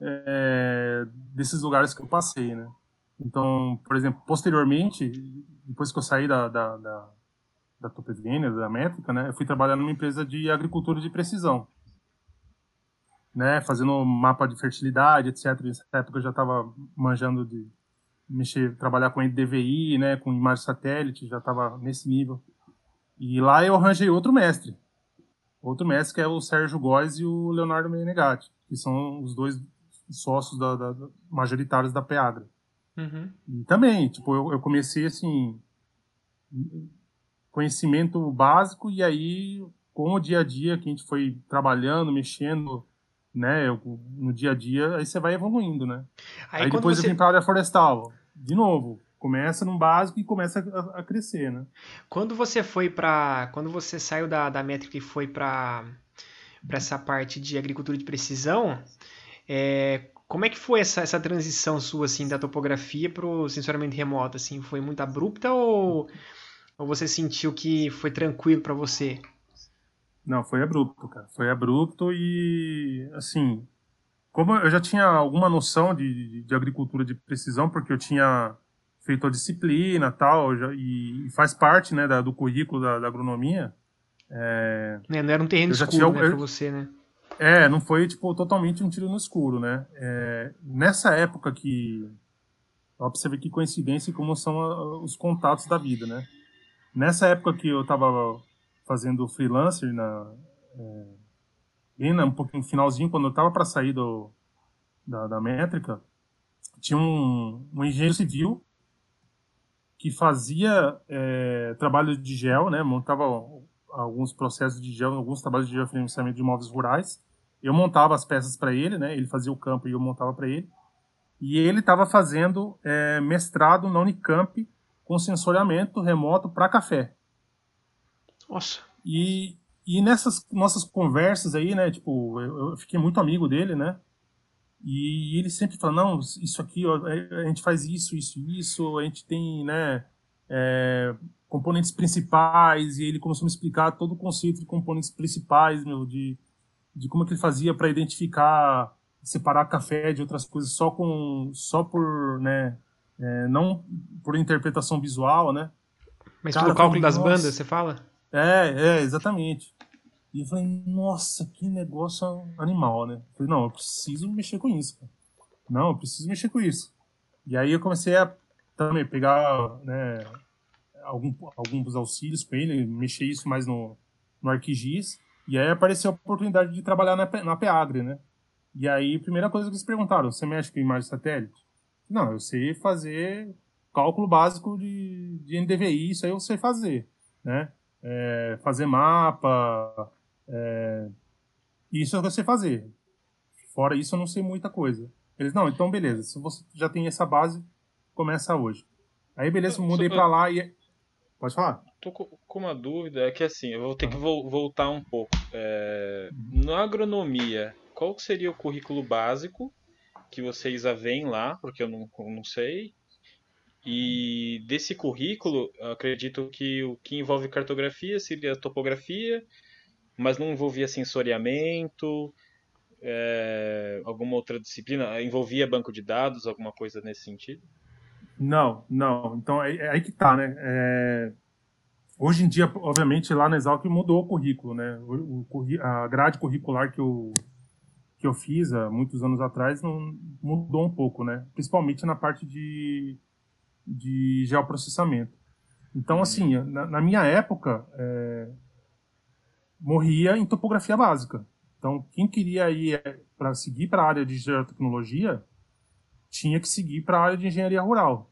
É, desses lugares que eu passei, né? Então, por exemplo, posteriormente, depois que eu saí da, da, da, da Topevene, da Métrica, né? Eu fui trabalhar numa empresa de agricultura de precisão. Né, fazendo mapa de fertilidade, etc. Nessa época eu já estava manjando de mexer, trabalhar com DVI, né, com imagem satélite, já estava nesse nível. E lá eu arranjei outro mestre. Outro mestre que é o Sérgio Góes e o Leonardo Menegatti, que são os dois sócios da, da, majoritários da Peagra. Uhum. E também, tipo, eu, eu, comecei assim, conhecimento básico e aí com o dia a dia que a gente foi trabalhando, mexendo, né, eu, no dia a dia, aí você vai evoluindo, né? Aí, aí depois você... eu vim para a área florestal, de novo, começa no básico e começa a, a crescer, né? Quando você foi para, quando você saiu da, da métrica e foi para para essa parte de agricultura de precisão, é, como é que foi essa, essa transição sua assim da topografia para o sensoramento remoto? Assim, foi muito abrupta ou, ou você sentiu que foi tranquilo para você? Não, foi abrupto, cara. Foi abrupto e assim, como eu já tinha alguma noção de, de, de agricultura de precisão, porque eu tinha feito a disciplina tal, já, e, e faz parte né, da, do currículo da, da agronomia. É, é, não era um terreno escuro tinha, né, eu, pra você, né? É, não foi tipo totalmente um tiro no escuro, né? É, nessa época que. Ver que coincidência e como são a, os contatos da vida, né? Nessa época que eu tava fazendo freelancer na. É, bem um pouquinho no finalzinho, quando eu tava para sair do, da, da métrica, tinha um, um engenheiro civil que fazia é, trabalho de gel, né? Montava alguns processos de gel, alguns trabalhos de geofinanciamento de imóveis rurais. Eu montava as peças para ele, né? Ele fazia o campo e eu montava para ele. E ele estava fazendo é, mestrado na Unicamp com sensoriamento remoto para café. Nossa. E, e nessas nossas conversas aí, né? Tipo, eu, eu fiquei muito amigo dele, né? E ele sempre fala, não, isso aqui, ó, é, a gente faz isso, isso, isso, a gente tem, né, é, componentes principais, e ele começou a me explicar todo o conceito de componentes principais, meu, de, de como é que ele fazia para identificar, separar café de outras coisas só com, só por, né, é, não por interpretação visual, né. Mas Cara, pelo cálculo das bandas, você fala? É, é, exatamente. E eu falei, nossa, que negócio animal, né? Eu falei, não, eu preciso mexer com isso. Cara. Não, eu preciso mexer com isso. E aí eu comecei a também pegar né, algum, alguns auxílios com ele, mexer isso mais no, no ArcGIS. E aí apareceu a oportunidade de trabalhar na, na Peagre, né? E aí, a primeira coisa que eles perguntaram, você mexe com imagem satélite? Não, eu sei fazer cálculo básico de, de NDVI, isso aí eu sei fazer, né? É, fazer mapa, é, Isso eu sei fazer. Fora isso, eu não sei muita coisa. Eles, não, então beleza, se você já tem essa base, começa hoje. Aí beleza, mudei para lá e. Pode falar? Tô com uma dúvida, é que assim, eu vou ter que voltar um pouco. É... Na agronomia, qual seria o currículo básico que vocês veem lá, porque eu não, não sei. E desse currículo, acredito que o que envolve cartografia seria topografia, mas não envolvia sensoriamento, é, alguma outra disciplina? Envolvia banco de dados, alguma coisa nesse sentido? Não, não. Então é, é aí que tá, né? É... Hoje em dia, obviamente, lá na Exalc mudou o currículo, né? O, o, a grade curricular que eu, que eu fiz há muitos anos atrás não, mudou um pouco, né? Principalmente na parte de, de geoprocessamento. Então, assim, na, na minha época, é, morria em topografia básica. Então, quem queria ir é, para seguir para a área de geotecnologia tinha que seguir para a área de engenharia rural.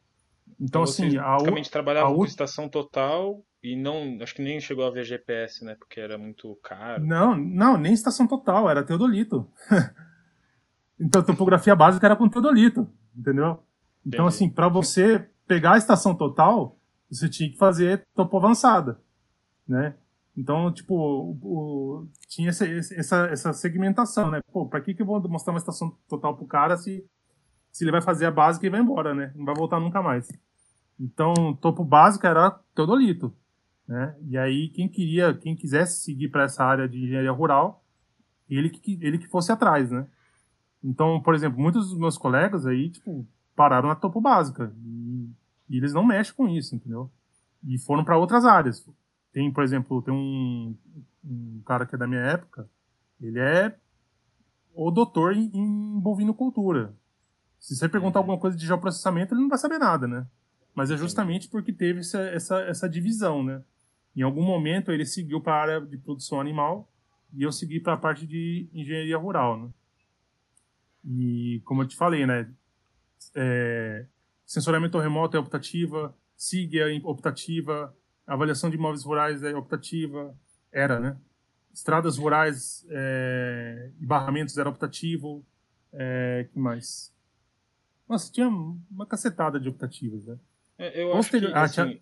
Então, então assim, a basicamente trabalhava a com estação total e não, acho que nem chegou a ver GPS, né? Porque era muito caro. Não, não, nem estação total, era teodolito. então, topografia básica era com teodolito, entendeu? Então, Entendi. assim, para você pegar a estação total, você tinha que fazer topo avançada, né? Então, tipo, o, o, tinha essa, essa, essa segmentação, né? Pô, pra que, que eu vou mostrar uma estação total pro cara se, se ele vai fazer a básica e vai embora, né? Não vai voltar nunca mais. Então, topo básico era teodolito, né? E aí, quem queria, quem quisesse seguir para essa área de engenharia rural, ele que, ele que fosse atrás, né? Então, por exemplo, muitos dos meus colegas aí, tipo, pararam na topo básica. E, e eles não mexem com isso, entendeu? E foram para outras áreas tem, por exemplo, tem um, um cara que é da minha época, ele é o doutor em, em bovinocultura. Se você perguntar alguma coisa de geoprocessamento, ele não vai saber nada, né? Mas é justamente porque teve essa, essa, essa divisão, né? Em algum momento ele seguiu para a área de produção animal e eu segui para a parte de engenharia rural, né? E como eu te falei, né? É, sensoriamento remoto é optativa, SIG é optativa, avaliação de imóveis rurais é optativa, era, né? Estradas rurais é, e barramentos era optativo. É, que mais? Nossa, tinha uma cacetada de optativas, né? É, eu acho que, ah, assim,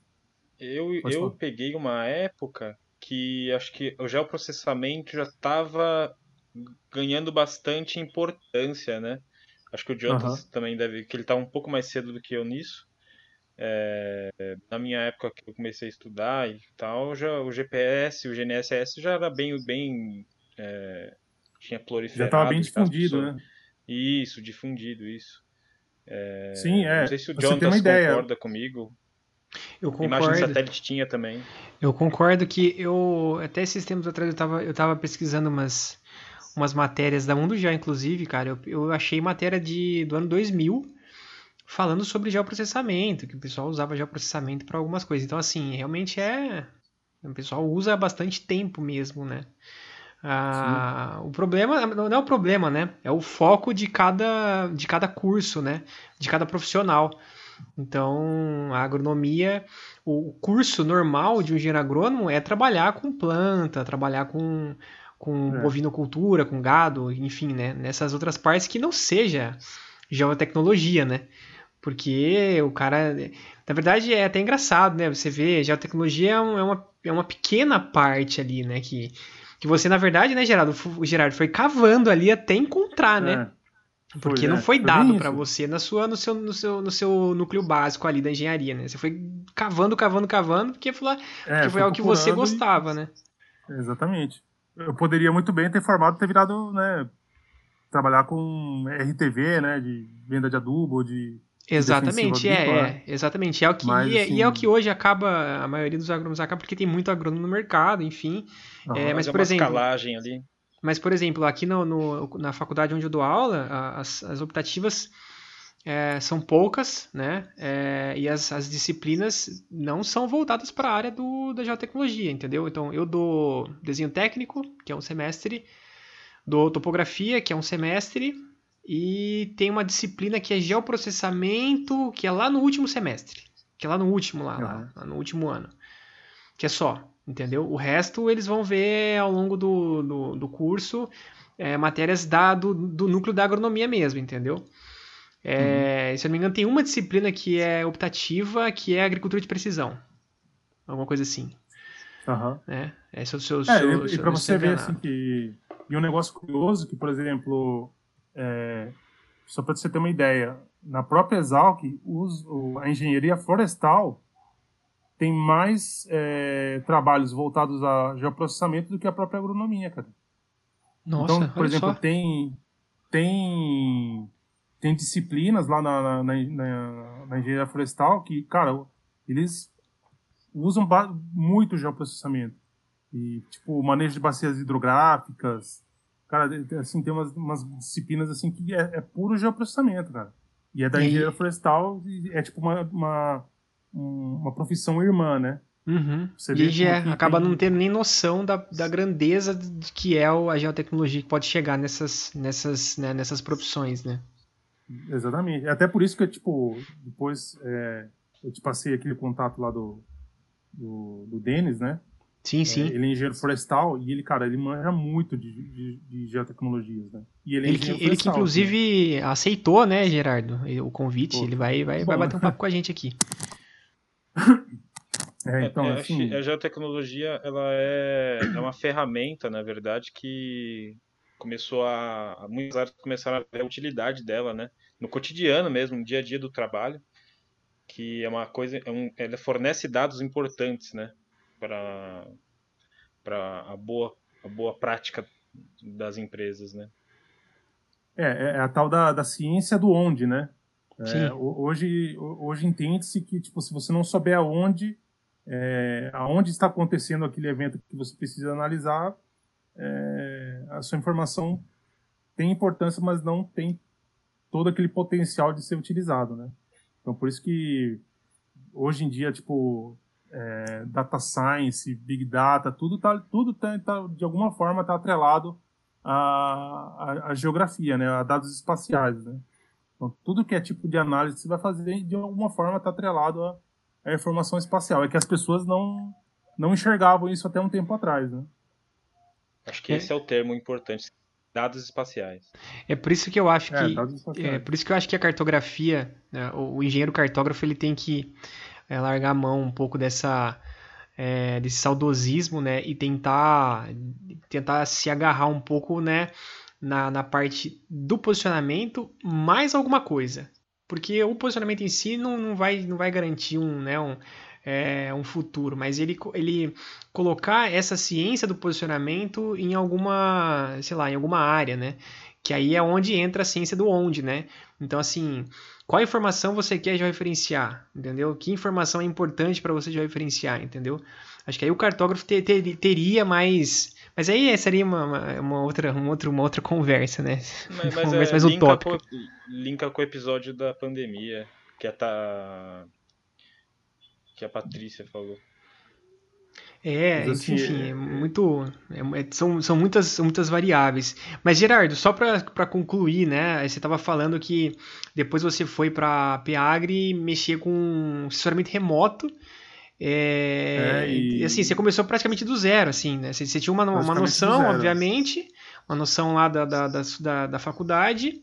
eu, eu peguei uma época que acho que o geoprocessamento já estava ganhando bastante importância, né? Acho que o Jonas também deve, que ele está um pouco mais cedo do que eu nisso. É, na minha época que eu comecei a estudar e tal, já, o GPS, o GNSS já era bem, bem é, tinha proliferado. Já estava bem difundido, né? Isso, difundido, isso. É, Sim, é. Não sei se o Jonathan concorda comigo. Eu concordo. Imagem de satélite tinha também. Eu concordo que eu, até esses tempos atrás, eu estava eu tava pesquisando umas, umas matérias da Mundo Já, inclusive, cara. Eu, eu achei matéria de, do ano 2000 falando sobre geoprocessamento, que o pessoal usava geoprocessamento para algumas coisas. Então, assim, realmente é. O pessoal usa há bastante tempo mesmo, né? Ah, o problema não é o problema, né? É o foco de cada, de cada curso, né? De cada profissional. Então, a agronomia, o curso normal de um engenheiro agrônomo é trabalhar com planta, trabalhar com, com é. bovinocultura, com gado, enfim, né? Nessas outras partes que não seja geotecnologia, né? Porque o cara. Na verdade, é até engraçado, né? Você vê, já a tecnologia é, é, uma, é uma pequena parte ali, né? Que, que você, na verdade, né, Gerardo? O Gerardo foi cavando ali até encontrar, né? É. Porque foi, não foi dado para você na sua, no, seu, no, seu, no seu núcleo básico ali da engenharia, né? Você foi cavando, cavando, cavando, porque, falou, é, porque foi algo que você gostava, e... né? Exatamente. Eu poderia muito bem ter formado, ter virado, né? Trabalhar com RTV, né? De venda de adubo, de Exatamente, é, é, exatamente. É o que, Mas, e, assim... e, é o que hoje acaba, a maioria dos agrônomos acaba porque tem muito agrônomo no mercado, enfim. Uhum, é, mas, por exemplo. Escalagem ali. Mas, por exemplo, aqui no, no, na faculdade onde eu dou aula, as, as optativas é, são poucas, né? É, e as, as disciplinas não são voltadas para a área do, da geotecnologia, entendeu? Então, eu dou desenho técnico, que é um semestre, dou topografia, que é um semestre, e tem uma disciplina que é geoprocessamento, que é lá no último semestre. Que é lá no último, lá, uhum. lá, lá no último ano. Que é só, entendeu? O resto eles vão ver ao longo do, do, do curso. é, matérias da, do, do núcleo da agronomia mesmo, entendeu? É, uhum. Se eu não me engano, tem uma disciplina que é optativa, que é agricultura de precisão. Alguma coisa assim. Uhum. É, é, seu, seu, é seu, e, e para você ver assim que e um negócio curioso que por exemplo é, só para você ter uma ideia na própria Exalc os, a engenharia florestal tem mais é, trabalhos voltados a geoprocessamento do que a própria agronomia cara Nossa, então por exemplo só. tem tem tem disciplinas lá na, na, na, na engenharia florestal que cara eles usam muito geoprocessamento. E, tipo, manejo de bacias hidrográficas. Cara, assim, tem umas, umas disciplinas, assim, que é, é puro geoprocessamento, cara. E é da e engenharia florestal, é tipo uma, uma, uma profissão irmã, né? Uhum. Você e acaba tem... não tendo nem noção da, da grandeza de que é a geotecnologia que pode chegar nessas, nessas, né, nessas profissões, né? Exatamente. Até por isso que, tipo, depois é, eu te passei aquele contato lá do, do, do Denis, né? Sim, sim. É, ele é engenheiro florestal e ele, cara, ele manja muito de, de, de geotecnologias, né? E ele, é ele, que, ele que, inclusive, né? aceitou, né, Gerardo, o convite. Pô, ele vai, vai, vai bater um papo com a gente aqui. É, então, é, assim... A geotecnologia, ela é, é uma ferramenta, na verdade, que começou a... Muitas áreas começaram a ver a utilidade dela, né? No cotidiano mesmo, no dia a dia do trabalho que é uma coisa, é um, ela fornece dados importantes, né, para para a boa a boa prática das empresas, né? É, é, é a tal da, da ciência do onde, né? É, hoje hoje entende-se que tipo se você não souber aonde é, aonde está acontecendo aquele evento que você precisa analisar, é, a sua informação tem importância, mas não tem todo aquele potencial de ser utilizado, né? Então, por isso que hoje em dia, tipo, é, data science, big data, tudo tá, tudo tá, tá de alguma forma está atrelado à, à, à, geografia, né, a dados espaciais, né. Então, tudo que é tipo de análise que você vai fazer, de alguma forma está atrelado à, à, informação espacial. É que as pessoas não, não enxergavam isso até um tempo atrás, né. Acho que esse é o termo importante Dados espaciais. É por isso que eu acho é, que é, por isso que eu acho que a cartografia, né, o, o, engenheiro cartógrafo, ele tem que é, largar a mão um pouco dessa é, desse saudosismo, né, e tentar tentar se agarrar um pouco, né, na, na parte do posicionamento mais alguma coisa, porque o posicionamento em si não, não vai não vai garantir um, né, um é, um futuro, mas ele, ele colocar essa ciência do posicionamento em alguma, sei lá, em alguma área, né? Que aí é onde entra a ciência do onde, né? Então, assim, qual informação você quer referenciar, entendeu? Que informação é importante para você referenciar, entendeu? Acho que aí o cartógrafo ter, ter, teria mais... Mas aí seria uma, uma, uma, outra, uma, outra, uma outra conversa, né? Mas, mas conversa é, mais linka utópica. Com, linka com o episódio da pandemia, que é tá que a Patrícia falou. É, assim, enfim, é muito. É, é, são, são muitas, muitas variáveis. Mas, Gerardo, só para concluir, né? Você estava falando que depois você foi para Peagre mexer com assessoramento remoto. É, é, e... assim, você começou praticamente do zero, assim, né? Você, você tinha uma, uma noção, obviamente, uma noção lá da, da, da, da, faculdade.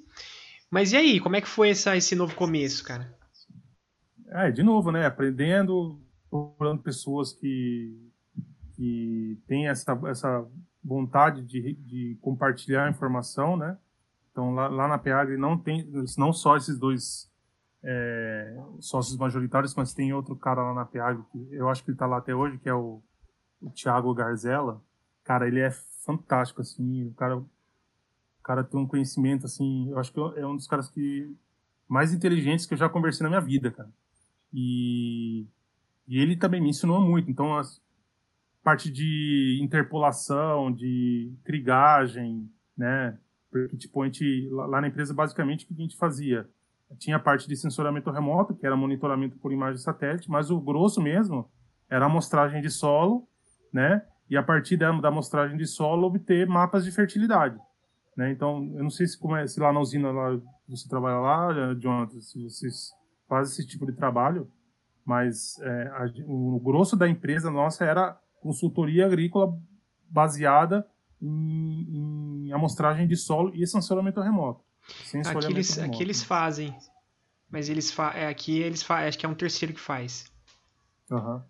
Mas e aí, como é que foi essa, esse novo começo, cara? É, de novo, né? Aprendendo, procurando pessoas que, que têm essa, essa vontade de, de compartilhar informação, né? Então, lá, lá na PEAGRE não tem, não só esses dois é, sócios majoritários, mas tem outro cara lá na PEAGRE, que eu acho que ele está lá até hoje, que é o, o Thiago Garzella. Cara, ele é fantástico, assim, o cara, o cara tem um conhecimento, assim, eu acho que é um dos caras que mais inteligentes que eu já conversei na minha vida, cara. E, e ele também me ensinou muito. Então, a parte de interpolação, de trigagem, né? Porque, tipo, a gente, lá na empresa, basicamente, o que a gente fazia? Tinha a parte de sensoramento remoto, que era monitoramento por imagem satélite, mas o grosso mesmo era a amostragem de solo, né? E a partir da, da amostragem de solo, obter mapas de fertilidade. Né? Então, eu não sei se, como é, se lá na usina lá, você trabalha lá, Jonathan, se vocês faz esse tipo de trabalho, mas é, a, o grosso da empresa nossa era consultoria agrícola baseada em, em amostragem de solo e sensoramento remoto. Aqui eles, remoto. aqui eles fazem, mas eles fa é, aqui eles fa acho que é um terceiro que faz. Uhum.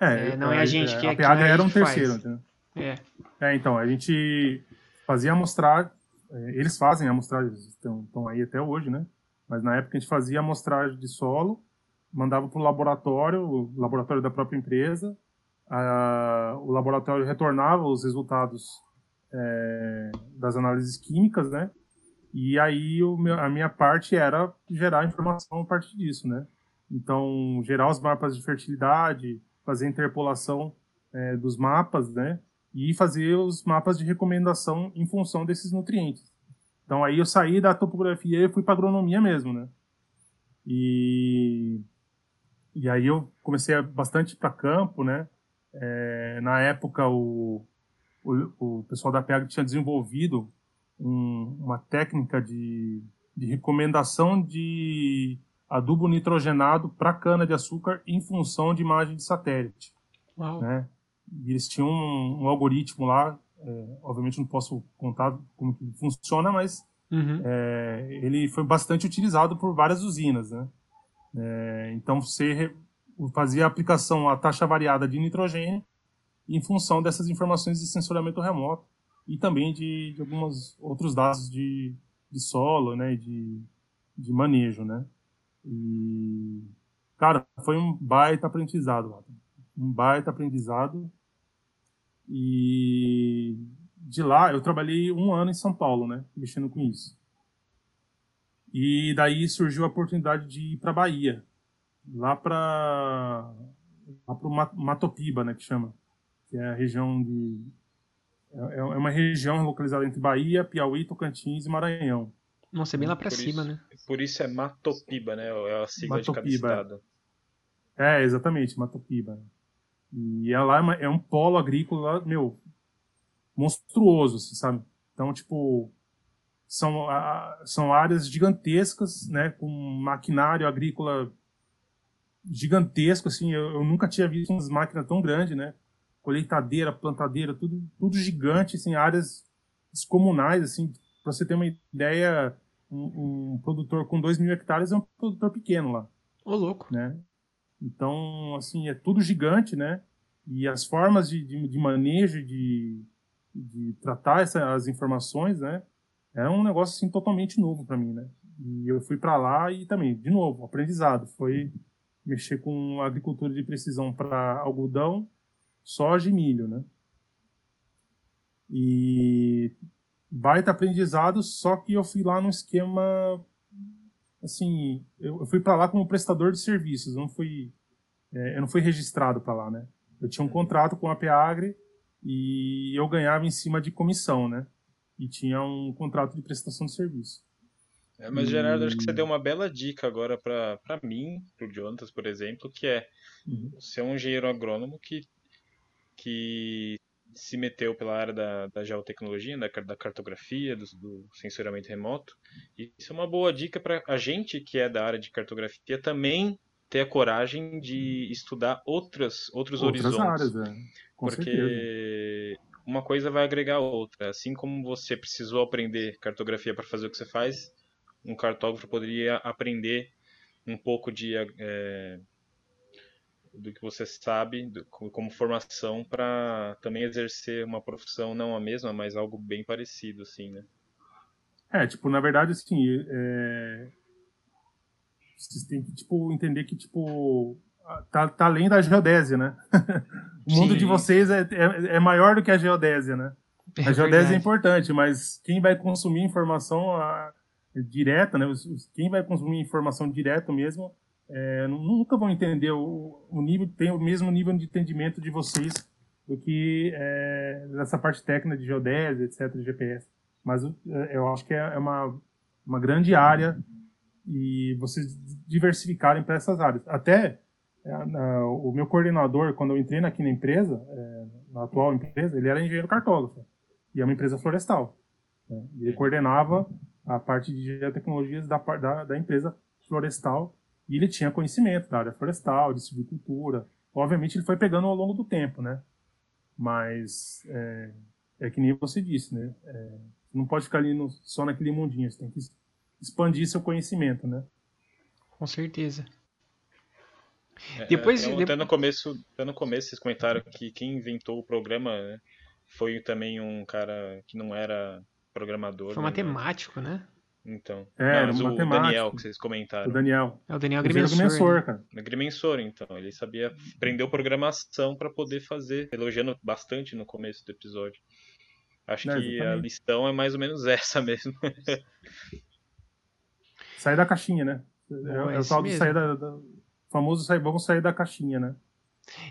É, é, não é, a gente que é, A PA era um terceiro? É. É, então, a gente fazia amostragem, é, eles fazem amostragens, estão, estão aí até hoje, né? Mas na época a gente fazia amostragem de solo, mandava para o laboratório, o laboratório da própria empresa, a, o laboratório retornava os resultados é, das análises químicas, né? E aí meu, a minha parte era gerar informação a partir disso, né? Então, gerar os mapas de fertilidade, fazer a interpolação é, dos mapas, né? E fazer os mapas de recomendação em função desses nutrientes. Então, aí eu saí da topografia e fui para agronomia mesmo, né? E, e aí eu comecei bastante para campo, né? É, na época, o, o, o pessoal da PEG tinha desenvolvido um, uma técnica de, de recomendação de adubo nitrogenado para cana-de-açúcar em função de imagem de satélite. Uau. Né? E eles tinham um, um algoritmo lá, é, obviamente não posso contar como que funciona, mas uhum. é, ele foi bastante utilizado por várias usinas. Né? É, então você fazia a aplicação a taxa variada de nitrogênio em função dessas informações de sensoramento remoto e também de, de alguns outros dados de, de solo, né, de, de manejo, né. E, cara, foi um baita aprendizado, um baita aprendizado. E de lá eu trabalhei um ano em São Paulo, né, mexendo com isso. E daí surgiu a oportunidade de ir para Bahia, lá para lá pro Matopiba, né, que chama, que é a região de é, é uma região localizada entre Bahia, Piauí, Tocantins e Maranhão. Nossa, é bem lá pra por cima, isso, né? Por isso é Matopiba, né? É a sigla Matopiba. de cada estado. É, exatamente, Matopiba. E é lá é um polo agrícola, meu, monstruoso, assim, sabe? Então, tipo, são, são áreas gigantescas, né? Com maquinário agrícola gigantesco, assim. Eu, eu nunca tinha visto umas máquinas tão grandes, né? colheitadeira, plantadeira, tudo, tudo gigante, assim, áreas descomunais, assim, para você ter uma ideia, um, um, produtor com 2 mil hectares é um produtor pequeno lá. Ô, louco. Né? Então, assim, é tudo gigante, né? E as formas de, de, de manejo, de, de tratar essa, as informações, né? É um negócio, assim, totalmente novo para mim, né? E eu fui para lá e também, de novo, aprendizado. Foi mexer com agricultura de precisão para algodão, soja e milho, né? E baita aprendizado, só que eu fui lá num esquema assim, eu fui para lá como prestador de serviços, não fui é, eu não fui registrado para lá, né? Eu tinha um contrato com a Peagre e eu ganhava em cima de comissão, né? E tinha um contrato de prestação de serviço. É, mas, Gerardo, acho que você deu uma bela dica agora para mim, para o Jonatas, por exemplo, que é uhum. ser um engenheiro agrônomo que que se meteu pela área da, da geotecnologia, da, da cartografia, do, do, sensoramento remoto. E isso é uma boa dica para a gente que é da área de cartografia também ter a coragem de estudar outras, outros Outras horizontes. Áreas, é. Com porque certeza. uma coisa vai agregar a outra. Assim como você precisou aprender cartografia para fazer o que você faz, um cartógrafo poderia aprender um pouco de é, do que você sabe do, como formação para também exercer uma profissão não a mesma, mas algo bem parecido, assim, né? É, tipo, na verdade, assim, é... vocês têm que, tipo, entender que, tipo, tá, tá além da geodésia, né? o Sim. mundo de vocês é, é, é, maior do que a geodésia, né? É a geodésia é importante, mas quem vai consumir informação a, direta, né? Quem vai consumir informação direta mesmo é, nunca vão entender o, o, nível, tem o mesmo nível de entendimento de vocês do que é, nessa parte técnica de geodésia, etc, de GPS. Mas é, eu acho que é, é uma, uma grande área e vocês diversificarem para essas áreas. Até é, o meu coordenador, quando eu entrei aqui na empresa, na atual empresa, ele era engenheiro cartógrafo e é uma empresa florestal. Né? Ele coordenava a parte de geotecnologias da, da, da empresa florestal e ele tinha conhecimento da área florestal, de silvicultura. Obviamente ele foi pegando ao longo do tempo, né? Mas é, é que nem você disse, né? É, não pode ficar ali no, só naquele mundinho, você tem que expandir seu conhecimento, né? Com certeza. É, Depois, até, até, no começo, até no começo vocês comentaram que quem inventou o programa né, foi também um cara que não era programador. Foi né, matemático, né? Então. É, não, o Daniel que vocês comentaram. O Daniel. É o Daniel Agrimensor. Agrimensor, cara. Agrimensor, então. Ele sabia, aprendeu programação para poder fazer, elogiando bastante no começo do episódio. Acho é, que a lição é mais ou menos essa mesmo. sair da caixinha, né? é, é o tal de sair da, da famoso sair, vamos sair da caixinha, né?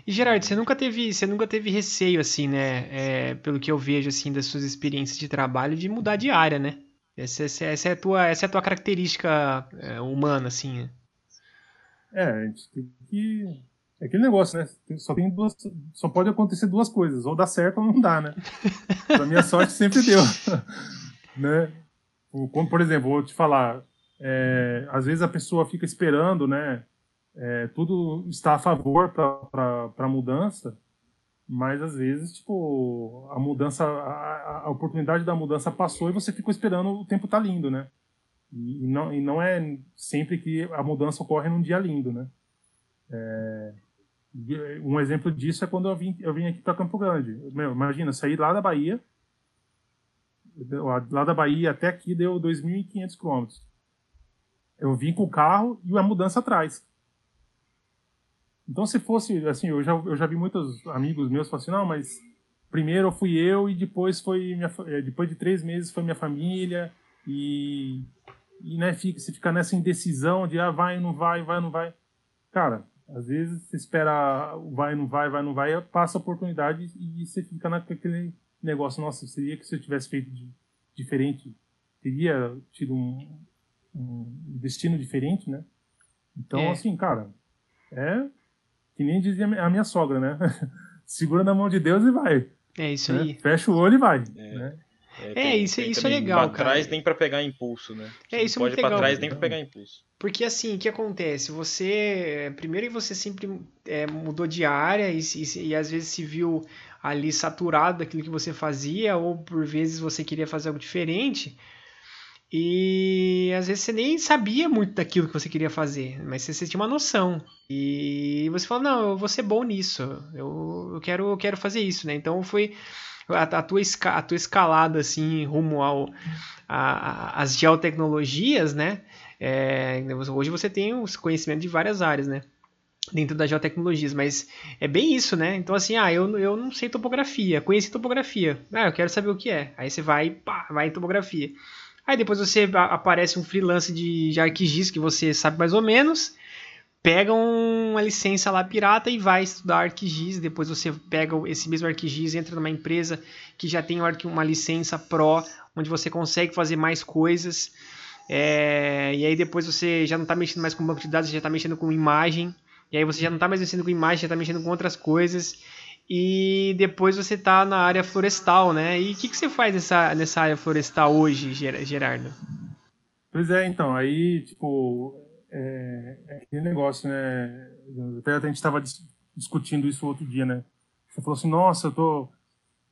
E Gerardo, você nunca teve, você nunca teve receio assim, né? É, pelo que eu vejo assim das suas experiências de trabalho, de mudar de área, né? Essa, essa, essa é a tua, essa é a tua característica é, humana, assim. Né? É, a gente tem que é aquele negócio, né? Só tem duas, só pode acontecer duas coisas, ou dá certo ou não dá, né? pra minha sorte sempre deu, né? Como por exemplo, vou te falar, é, às vezes a pessoa fica esperando, né? É, tudo está a favor para a mudança, mas às vezes, tipo, a mudança, a, a, oportunidade da mudança passou e você ficou esperando o tempo tá lindo, né? E, não, e não é sempre que a mudança ocorre num dia lindo, né? É, um exemplo disso é quando eu vim, eu vim aqui para Campo Grande. Meu, imagina, sair lá da Bahia, lá da Bahia até aqui deu 2.500 quilômetros. Eu vim com o carro e a mudança atrás. Então, se fosse, assim, eu já, eu já vi muitos amigos meus falando assim, não, mas primeiro fui eu e depois foi minha, eh, depois de três meses foi minha família e, e né, fica, se fica nessa indecisão de, ah, vai, não vai, vai, não vai. Cara, às vezes você espera vai, não vai, vai, não vai, passa a oportunidade e você fica naquele negócio, nossa, seria que se eu tivesse feito diferente, teria tido um, um destino diferente, né? Então, é. assim, cara, é que nem dizia a minha sogra, né? Segura na mão de Deus e vai. É isso né? aí. Fecha o olho e vai. É. Né? É, é, tem, isso, tem isso é legal, pra trás nem para pegar impulso, né? É, isso pode é muito legal. pra trás nem para pegar impulso. Porque assim, o que acontece? Você, primeiro que você sempre é, mudou de área e, e, e, às vezes se viu ali saturado daquilo que você fazia, ou por vezes você queria fazer algo diferente. E às vezes você nem sabia muito daquilo que você queria fazer, mas você, você tinha uma noção. E você falou, não, eu vou ser bom nisso, eu, eu, quero, eu quero fazer isso, né? Então foi a, a, tua, a tua escalada assim rumo ao a, as geotecnologias, né? É, hoje você tem os conhecimento de várias áreas, né? Dentro das geotecnologias, mas é bem isso, né? Então, assim, ah, eu, eu não sei topografia, conheci topografia, ah, eu quero saber o que é. Aí você vai, pá, vai em topografia. Aí depois você aparece um freelance de, ArcGIS que você sabe mais ou menos, pega uma licença lá pirata e vai estudar ArcGIS. Depois você pega esse mesmo ArcGIS, entra numa empresa que já tem uma licença Pro, onde você consegue fazer mais coisas. É, e aí depois você já não está mexendo mais com banco de dados, você já está mexendo com imagem. E aí você já não está mais mexendo com imagem, já está mexendo com outras coisas e depois você tá na área florestal, né? E o que, que você faz nessa, nessa área florestal hoje, Gerardo? Pois é, então, aí, tipo, é, é aquele negócio, né? Até a gente estava discutindo isso outro dia, né? Você falou assim, nossa, eu tô.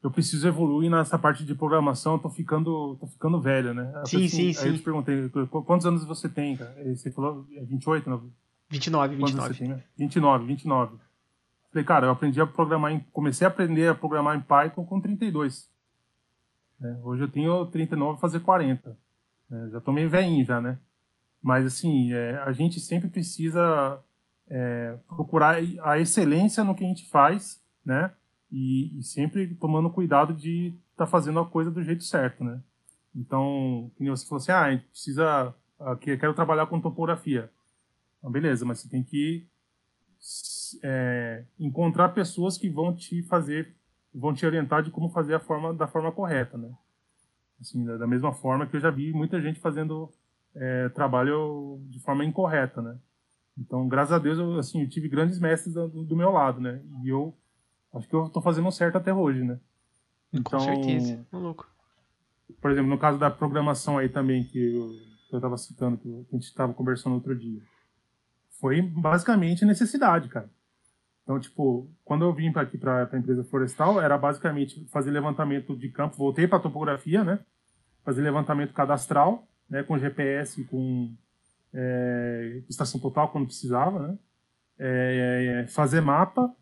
Eu preciso evoluir nessa parte de programação, tô ficando, tô ficando velho, né? sim, sim, aí sim. eu te perguntei, quantos anos você tem, cara? você falou, é 28, não? 29, 29. Quantos você tem, né? 29, 29. Falei, cara, eu aprendi a programar, em, comecei a aprender a programar em Python com 32. É, hoje eu tenho 39 fazer 40. É, já tô meio velhinho já, né? Mas assim, é, a gente sempre precisa é, procurar a excelência no que a gente faz, né? E, e sempre tomando cuidado de estar tá fazendo a coisa do jeito certo, né? Então, que você falou assim, ah, a gente precisa, aqui, quero trabalhar com topografia. Então, beleza, mas você tem que é, encontrar pessoas que vão te fazer, vão te orientar de como fazer a forma da forma correta, né? Assim, da, da mesma forma que eu já vi muita gente fazendo é, trabalho de forma incorreta, né? Então, graças a Deus, eu, assim, eu tive grandes mestres do, do meu lado, né? E eu acho que eu estou fazendo certo até hoje, né? Então, Com certeza. Por exemplo, no caso da programação aí também, que eu estava citando, que a gente estava conversando outro dia foi basicamente necessidade, cara. Então, tipo, quando eu vim aqui para a empresa florestal, era basicamente fazer levantamento de campo, voltei para topografia, né? Fazer levantamento cadastral, né? Com GPS, com é, estação total quando precisava, né? É, fazer mapa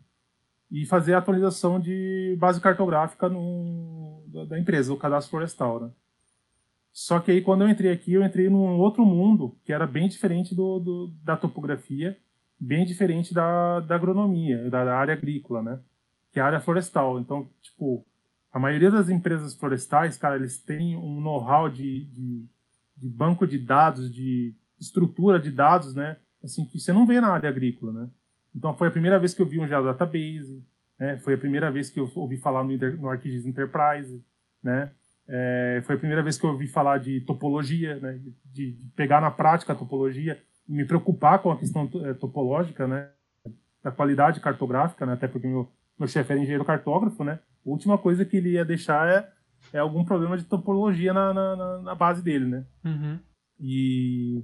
e fazer atualização de base cartográfica no, da, da empresa, o cadastro florestal, né? Só que aí quando eu entrei aqui, eu entrei num outro mundo que era bem diferente do, do da topografia, bem diferente da, da agronomia, da, área agrícola, né? Que é a área florestal. Então, tipo, a maioria das empresas florestais, cara, eles têm um know-how de, de, de, banco de dados, de estrutura de dados, né? Assim, que você não vê na área agrícola, né? Então, foi a primeira vez que eu vi um geodatabase, né? Foi a primeira vez que eu ouvi falar no, no ArcGIS Enterprise, né? É, foi a primeira vez que eu ouvi falar de topologia, né? de, de pegar na prática a topologia, me preocupar com a questão é, topológica, né? da qualidade cartográfica, né? até porque meu, meu chefe era engenheiro cartógrafo, né? A última coisa que ele ia deixar é, é algum problema de topologia na, na, na base dele, né? Uhum. E,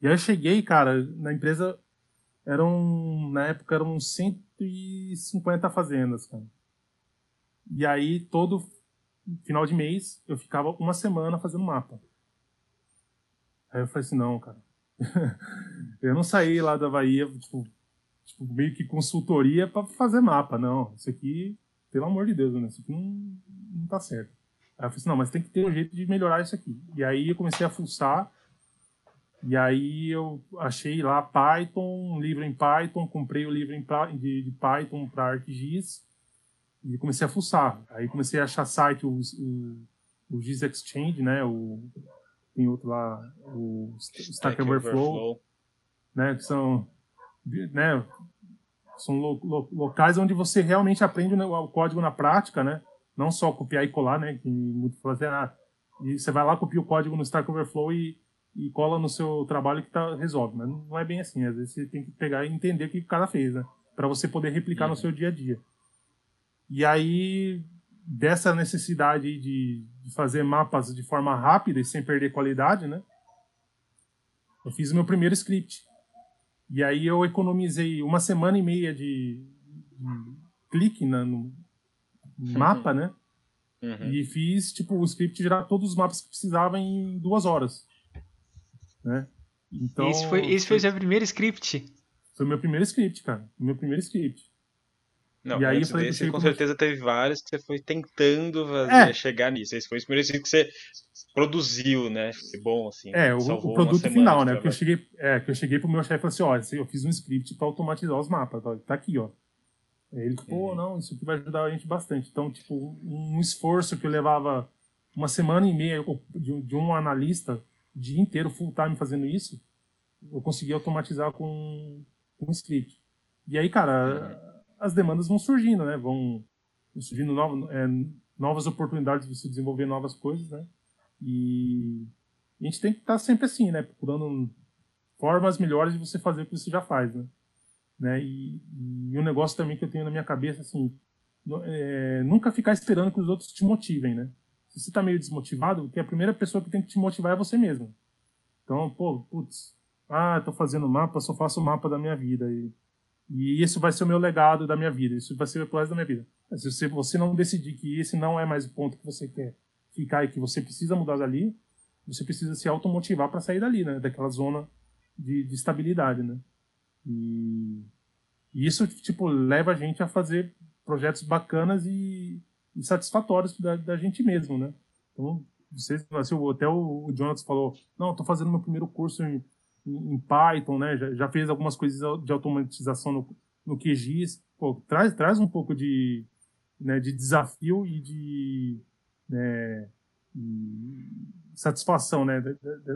e aí eu cheguei, cara, na empresa eram, na época eram 150 fazendas, cara. E aí todo final de mês, eu ficava uma semana fazendo mapa. Aí eu falei assim, não, cara. eu não saí lá da Bahia, tipo, tipo meio que consultoria para fazer mapa, não. Isso aqui, pelo amor de Deus, né? Isso aqui não, não tá certo. Aí eu falei assim, não, mas tem que ter um jeito de melhorar isso aqui. E aí eu comecei a fuçar, e aí eu achei lá Python, um livro em Python, comprei o livro de, de Python para ArcGIS, e comecei a fuçar. Aí comecei a achar site, o, o, o Giz Exchange, né? O, tem outro lá, o Stack Overflow, né? Que são, né? São lo, lo, locais onde você realmente aprende o código na prática, né? Não só copiar e colar, né? Que muito fazer ah, e você vai lá copia o código no Stack Overflow e, e cola no seu trabalho que tá resolve, mas não é bem assim. Às vezes você tem que pegar e entender o que o cara fez, né? Para você poder replicar uhum. no seu dia a dia. E aí, dessa necessidade de, de, fazer mapas de forma rápida e sem perder qualidade, né? Eu fiz o meu primeiro script. E aí eu economizei uma semana e meia de, de clique na, no mapa, né? Uhum. E fiz, tipo, o script gerar todos os mapas que precisava em duas horas. Né? Então, esse foi, esse foi o seu primeiro script? Foi o meu primeiro script, cara. O meu primeiro script. Não, e aí antes desse, com certeza teve vários que você foi tentando fazer, é. chegar nisso. Esse foi o primeiro que você produziu, né? Foi bom, assim. É, o, o produto final, né? Que eu, cheguei, é, que eu cheguei pro meu chefe e falei assim, olha, eu fiz um script para automatizar os mapas, tá, tá aqui, ó. Ele, pô, uhum. não, isso aqui vai ajudar a gente bastante. Então, tipo, um esforço que eu levava uma semana e meia de, de um analista, o dia inteiro, full time fazendo isso, eu consegui automatizar com, com um script. E aí, cara, uhum as demandas vão surgindo, né? Vão surgindo novas, é, novas oportunidades de se desenvolver novas coisas, né? E a gente tem que estar sempre assim, né? Procurando formas melhores de você fazer o que você já faz, né? né? E, e um negócio também que eu tenho na minha cabeça, assim, é, nunca ficar esperando que os outros te motivem, né? Se você tá meio desmotivado, que a primeira pessoa que tem que te motivar é você mesmo. Então, pô, putz, ah, tô fazendo mapa, só faço o mapa da minha vida. E e isso vai ser o meu legado da minha vida, isso vai ser o resto da minha vida. Se você não decidir que esse não é mais o ponto que você quer ficar e que você precisa mudar dali, você precisa se automotivar para sair dali, né? Daquela zona de, de estabilidade, né? E, e, isso, tipo, leva a gente a fazer projetos bacanas e, e satisfatórios da, da, gente mesmo, né? Então, vocês, assim, até o, o Jonathan falou, não, estou fazendo meu primeiro curso em em Python, né? Já, já, fez algumas coisas de automatização no, no QGIS. Pô, traz, traz um pouco de, né, de desafio e de né, satisfação, né?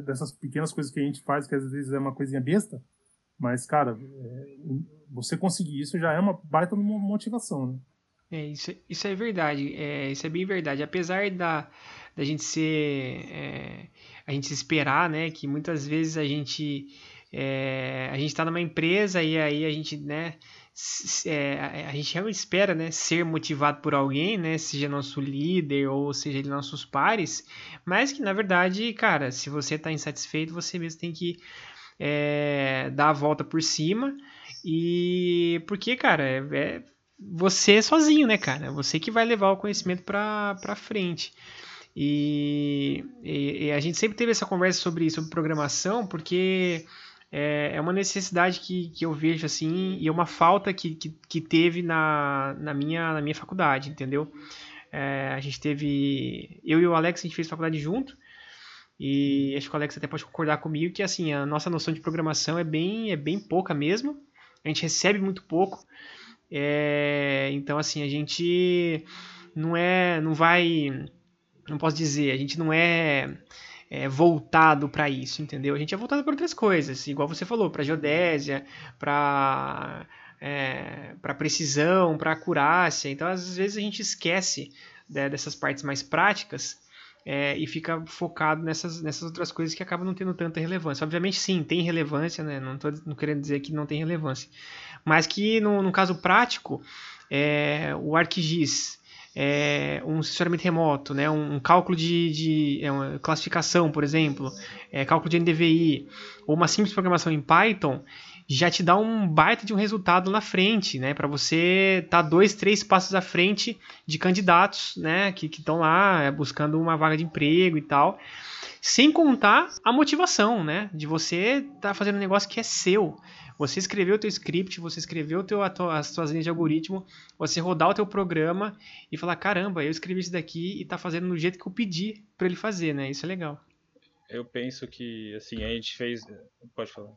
Dessas pequenas coisas que a gente faz, que às vezes é uma coisinha besta, mas, cara, é, você conseguir isso já é uma baita motivação, né? É, isso, isso é verdade, é, isso é bem verdade. Apesar da, da gente ser. É, a gente esperar, né? Que muitas vezes a gente. É, a gente está numa empresa e aí a gente, né? É, a gente realmente espera, né? Ser motivado por alguém, né? Seja nosso líder ou seja nossos pares, mas que na verdade, cara, se você está insatisfeito, você mesmo tem que é, dar a volta por cima E porque, cara, é, é você sozinho, né, cara? Você que vai levar o conhecimento para frente. E, e, e, a gente sempre teve essa conversa sobre, sobre programação, porque é, é uma necessidade que, que eu vejo assim, e é uma falta que, que, que teve na, na, minha, na minha faculdade, entendeu? É, a gente teve. Eu e o Alex, a gente fez faculdade junto. E acho que o Alex até pode concordar comigo que assim, a nossa noção de programação é bem, é bem pouca mesmo. A gente recebe muito pouco. É, então, assim, a gente não é. não vai não posso dizer, a gente não é, é voltado para isso, entendeu? A gente é voltado para outras coisas, igual você falou, para geodésia, para é, para precisão, para acurácia. Então, às vezes a gente esquece né, dessas partes mais práticas é, e fica focado nessas, nessas outras coisas que acabam não tendo tanta relevância. Obviamente, sim, tem relevância, né? Não estou querendo dizer que não tem relevância, mas que no, no caso prático, é, o ArcGIS é, um sensoramento remoto, né, um, cálculo de, de é classificação, por exemplo, é, cálculo de NDVI, ou uma simples programação em Python, já te dá um baita de um resultado na frente, né, para você estar tá dois, três passos à frente de candidatos, né, que estão lá é, buscando uma vaga de emprego e tal, sem contar a motivação, né, de você estar tá fazendo um negócio que é seu, você escreveu o teu script, você escreveu teu, as tuas linhas de algoritmo, você rodar o teu programa e falar, caramba, eu escrevi isso daqui e tá fazendo do jeito que eu pedi para ele fazer, né? Isso é legal. Eu penso que, assim, a gente fez... Pode falar.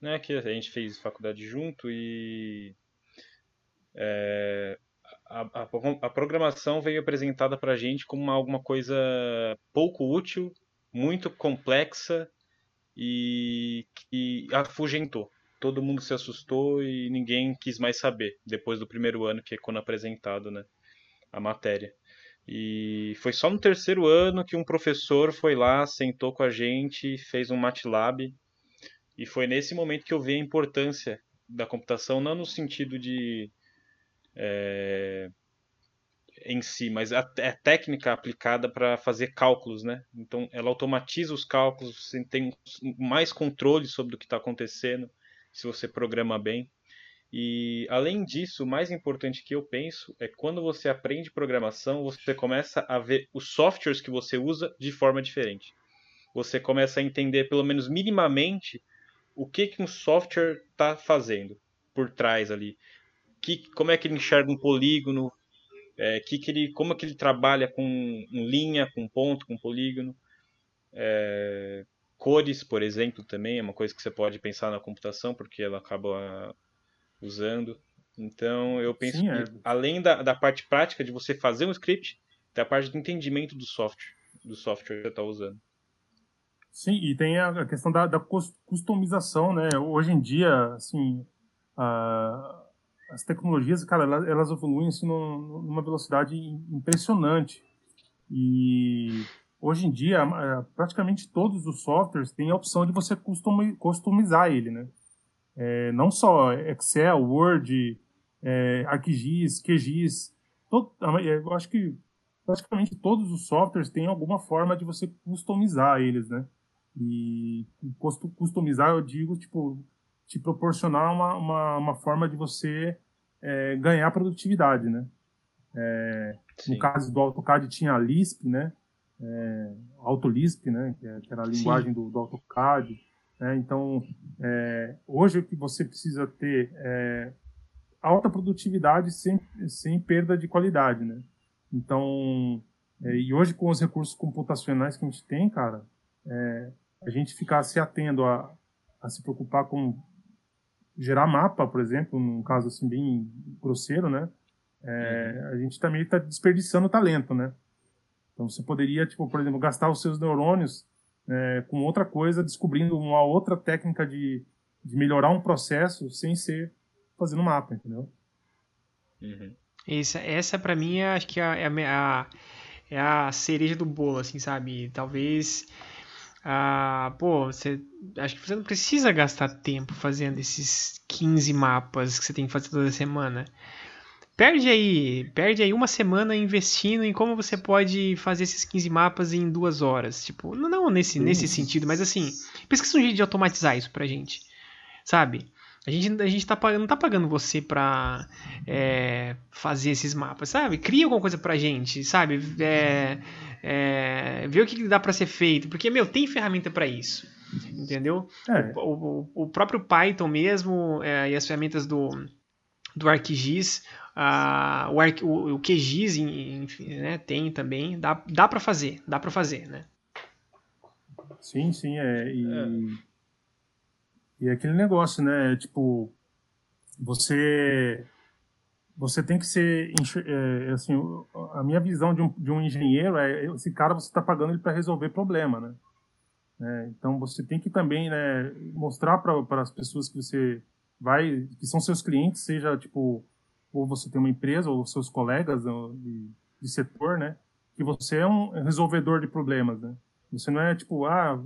Não é que a gente fez faculdade junto e... É, a, a, a, programação veio apresentada para a gente como uma, alguma coisa pouco útil, muito complexa e que afugentou. Todo mundo se assustou e ninguém quis mais saber depois do primeiro ano, que é quando apresentado né, a matéria. E foi só no terceiro ano que um professor foi lá, sentou com a gente, fez um MATLAB. E foi nesse momento que eu vi a importância da computação, não no sentido de é, em si, mas a, a técnica aplicada para fazer cálculos, né? Então, ela automatiza os cálculos, você tem mais controle sobre o que está acontecendo se você programa bem. E além disso, o mais importante que eu penso é quando você aprende programação, você começa a ver os softwares que você usa de forma diferente. Você começa a entender, pelo menos minimamente, o que, que um software está fazendo por trás ali. Que, como é que ele enxerga um polígono, é, que que ele, como é que ele trabalha com linha, com ponto, com polígono. É, cores, por exemplo, também é uma coisa que você pode pensar na computação, porque ela acaba usando. Então, eu penso Sim, que, é. além da, da parte prática de você fazer um script, tem a parte de entendimento do software, do software que você está usando. Sim, e tem a questão da, da customização, né? Hoje em dia, assim, a, as tecnologias, cara, elas, elas evoluem assim, numa velocidade impressionante. E hoje em dia, praticamente todos os softwares têm a opção de você customizar ele, né? É, não só Excel, Word, é, ArcGIS, QGIS, todo, eu acho que praticamente todos os softwares têm alguma forma de você customizar eles, né? E customizar, eu digo, tipo, te proporcionar uma, uma, uma forma de você é, ganhar produtividade, né? É, no caso do AutoCAD tinha a Lisp, né? É, AutoLisp, né? É, que, era a linguagem do, do, AutoCAD. Né? Então, é, hoje o que você precisa ter é alta produtividade sem, sem perda de qualidade, né? Então, é, e hoje com os recursos computacionais que a gente tem, cara, é, a gente ficar se atendo a, a se preocupar com gerar mapa, por exemplo, num caso assim bem grosseiro, né? É, uhum. A gente também está desperdiçando talento, né? Então você poderia, tipo, por exemplo, gastar os seus neurônios é, com outra coisa, descobrindo uma outra técnica de, de melhorar um processo sem ser fazendo mapa, entendeu? Uhum. Essa, essa para mim, acho que é, é a, é a cereja do bolo, assim, sabe? Talvez ah, pô, você acho que você não precisa gastar tempo fazendo esses 15 mapas que você tem que fazer toda semana. Perde aí, perde aí uma semana investindo em como você pode fazer esses 15 mapas em duas horas. Tipo, não, não nesse, nesse sentido, mas assim, pesquisa um jeito de automatizar isso pra gente. sabe? A gente, a gente tá pagando, não tá pagando você pra é, fazer esses mapas, sabe? Cria alguma coisa pra gente, sabe? É, é, ver o que dá para ser feito, porque, meu, tem ferramenta para isso, entendeu? É. O, o, o, próprio Python mesmo é, e as ferramentas do, do ArcGIS, a, o, Arc, o, o QGIS, enfim, né, tem também, dá, dá para fazer, dá para fazer, né? Sim, sim, é, e, é. E é aquele negócio, né, tipo, você você tem que ser é, assim a minha visão de um, de um engenheiro é esse cara você está pagando ele para resolver problema né? É, então você tem que também né, mostrar para as pessoas que você vai que são seus clientes seja tipo ou você tem uma empresa ou seus colegas de, de setor né? Que você é um resolvedor de problemas né? Você não é tipo ah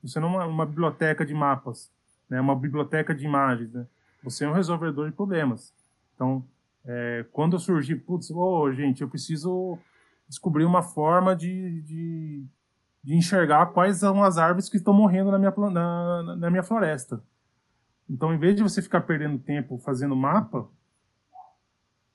você não é uma biblioteca de mapas né? Uma biblioteca de imagens né? Você é um resolvedor de problemas. Então é, quando eu surgi, putz, oh, gente, eu preciso descobrir uma forma de, de, de, enxergar quais são as árvores que estão morrendo na minha, na, na minha floresta. Então, em vez de você ficar perdendo tempo fazendo mapa,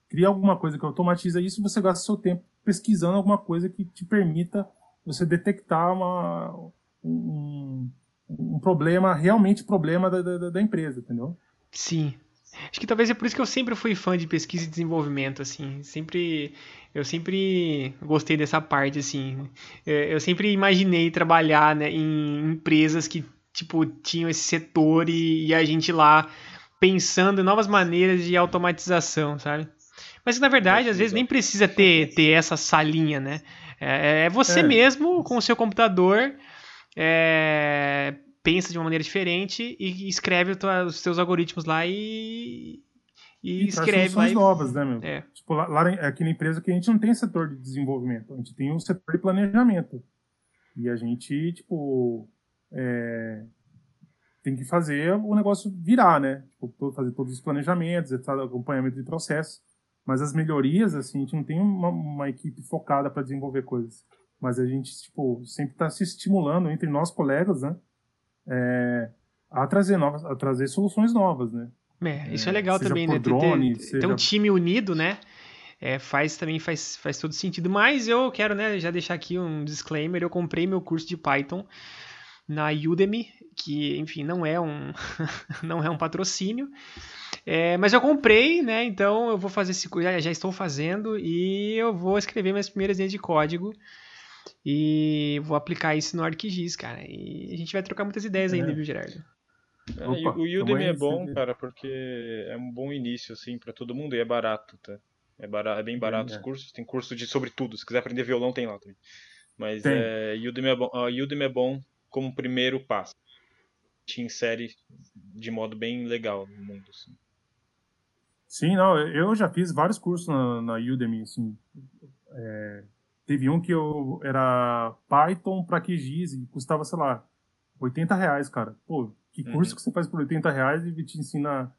cria alguma coisa que automatiza isso você gasta seu tempo pesquisando alguma coisa que te permita você detectar uma, um, um problema, realmente problema da, da, da empresa, entendeu? Sim, Acho que talvez é por isso que eu sempre fui fã de pesquisa e desenvolvimento, assim. Sempre, eu sempre gostei dessa parte, assim. É, eu sempre imaginei trabalhar né, em empresas que, tipo, tinham esse setor e, e a gente lá pensando em novas maneiras de automatização, sabe? Mas na verdade, às vezes nem precisa ter, ter essa salinha, né? É, é você é. mesmo com o seu computador é, pensa de uma maneira diferente e escreve os seus algoritmos lá e, e, e escreve lá. E... novas, né, meu? É. Tipo, lá, lá, aqui na empresa que a gente não tem setor de desenvolvimento, a gente tem um setor de planejamento. E a gente, tipo, é, tem que fazer o negócio virar, né? Tipo, fazer todos os planejamentos, acompanhamento de processo. Mas as melhorias, assim, a gente não tem uma, uma equipe focada para desenvolver coisas. Mas a gente, tipo, sempre está se estimulando entre nós colegas, né? é, a trazer novas, a trazer soluções novas, né? É, isso é, é legal também, né? Drone, ter, seja... ter, um time unido, né? É, faz também faz, faz todo sentido. Mas eu quero, né, já deixar aqui um disclaimer. Eu comprei meu curso de Python na Udemy, que, enfim, não é um não é um patrocínio. É, mas eu comprei, né? Então eu vou fazer esse já, já estou fazendo e eu vou escrever minhas primeiras linhas de código e vou aplicar isso no ArcGIS, cara. E a gente vai trocar muitas ideias ainda, é. viu, Gerardo? É, Opa, o Udemy é bom, cara, porque é um bom início, assim, para todo mundo e é barato, tá? É, barato, é bem barato é. os cursos. Tem curso de sobre tudo. Se quiser aprender violão, tem lá também. Mas é, Udemy, é bom, a Udemy é bom como primeiro passo. Te insere de modo bem legal no mundo, assim. Sim, não, eu já fiz vários cursos na, na Udemy, assim. É, Teve um que eu era Python para QGIS e custava, sei lá, 80 reais, cara. Pô, que uhum. curso uhum. que você faz por 80 reais e te ensina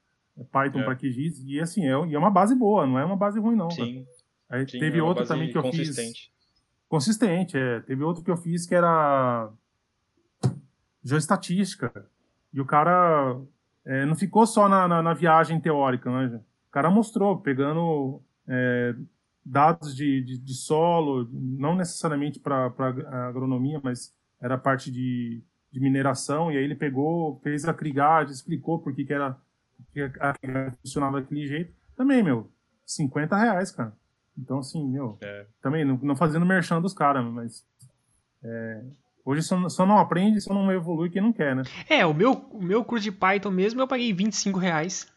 Python é. para QGIS? E assim, é, e é uma base boa, não é uma base ruim, não. Sim. Aí Sim, teve é outro também que eu consistente. fiz. Consistente, é. Teve outro que eu fiz que era geoestatística. E o cara é, não ficou só na, na, na, viagem teórica, né? O cara mostrou, pegando é, dados de, de, de solo, não necessariamente para agronomia, mas era parte de, de mineração, e aí ele pegou, fez a crigagem, explicou por que, que era que a funcionava daquele jeito. Também, meu, 50 reais, cara. Então, assim, meu, é. também não, não fazendo merchan dos caras, mas é, hoje só, só, não aprende, só não evolui quem não quer, né? É, o meu, o meu curso de Python mesmo eu paguei 25 reais.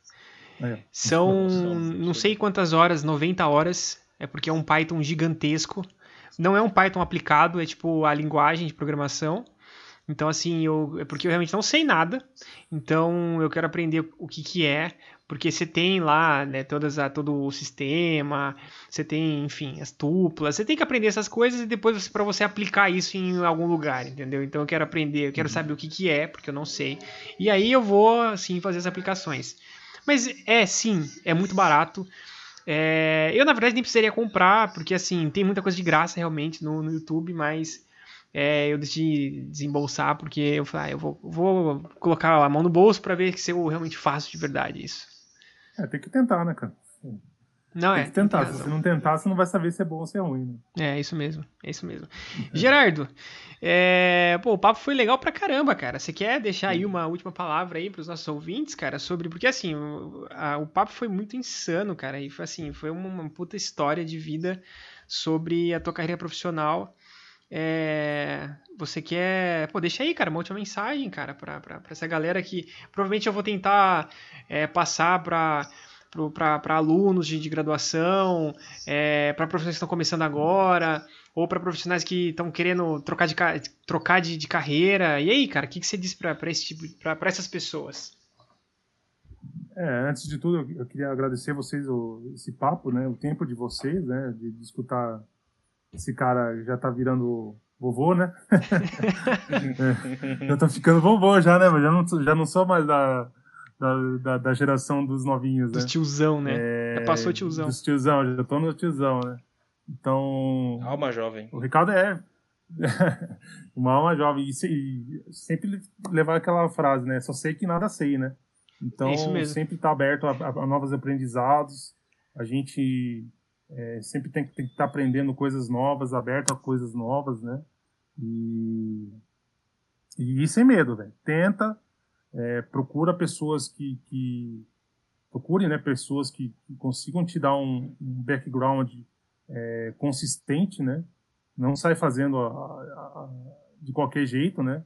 É. São não sei quantas horas, 90 horas é porque é um Python gigantesco. Não é um Python aplicado, é tipo a linguagem de programação. Então, assim, eu, é porque eu realmente não sei nada. Então, eu quero aprender o que, que é. Porque você tem lá né, todas a, todo o sistema, você tem, enfim, as tuplas. Você tem que aprender essas coisas e depois para você aplicar isso em algum lugar, entendeu? Então, eu quero aprender, eu quero uhum. saber o que, que é, porque eu não sei. E aí eu vou, assim, fazer as aplicações. Mas é, sim, é muito barato. É, eu, na verdade, nem precisaria comprar, porque assim, tem muita coisa de graça realmente no, no YouTube, mas é, eu decidi desembolsar porque eu falei, ah, eu vou, vou colocar a mão no bolso para ver se eu realmente faço de verdade isso. É, tem que tentar, né, cara? Não, tem é. que tentar. tem Se você não tentar, você não vai saber se é bom ou se é ruim. Né? É, isso mesmo. É isso mesmo. Gerardo, é, pô, o papo foi legal pra caramba, cara. Você quer deixar aí uma última palavra aí pros nossos ouvintes, cara, sobre. Porque assim, o, a, o papo foi muito insano, cara. E foi assim, foi uma, uma puta história de vida sobre a tua carreira profissional. É, você quer. Pô, deixa aí, cara, uma última mensagem, cara, pra, pra, pra essa galera que provavelmente eu vou tentar é, passar pra para alunos de, de graduação, é, para profissionais que estão começando agora, ou para profissionais que estão querendo trocar de, trocar de, de, carreira. E aí, cara, o que, que você diz para esse tipo, essas pessoas? É, antes de tudo, eu queria agradecer vocês o, esse papo, né, o tempo de vocês, né, de, de escutar esse cara já tá virando vovô, né? já tô ficando vovô já, né? Mas já não, já não sou mais da, da, da, da, geração dos novinhos, né? Dos tiozão, né? É, já passou tiozão. Dos tiozão, já tô no tiozão, né? Então. Alma jovem. O Ricardo é. uma alma jovem. E, e, sempre levar aquela frase, né? Só sei que nada sei, né? Então, é sempre estar tá aberto a, a, novos aprendizados. A gente é, sempre tem, tem que estar tá aprendendo coisas novas, aberto a coisas novas, né? E, e sem medo, velho. Tenta é, procura pessoas que, que procure né, pessoas que, consigam te dar um, um background é, consistente, né? Não sai fazendo a, a, a, de qualquer jeito, né?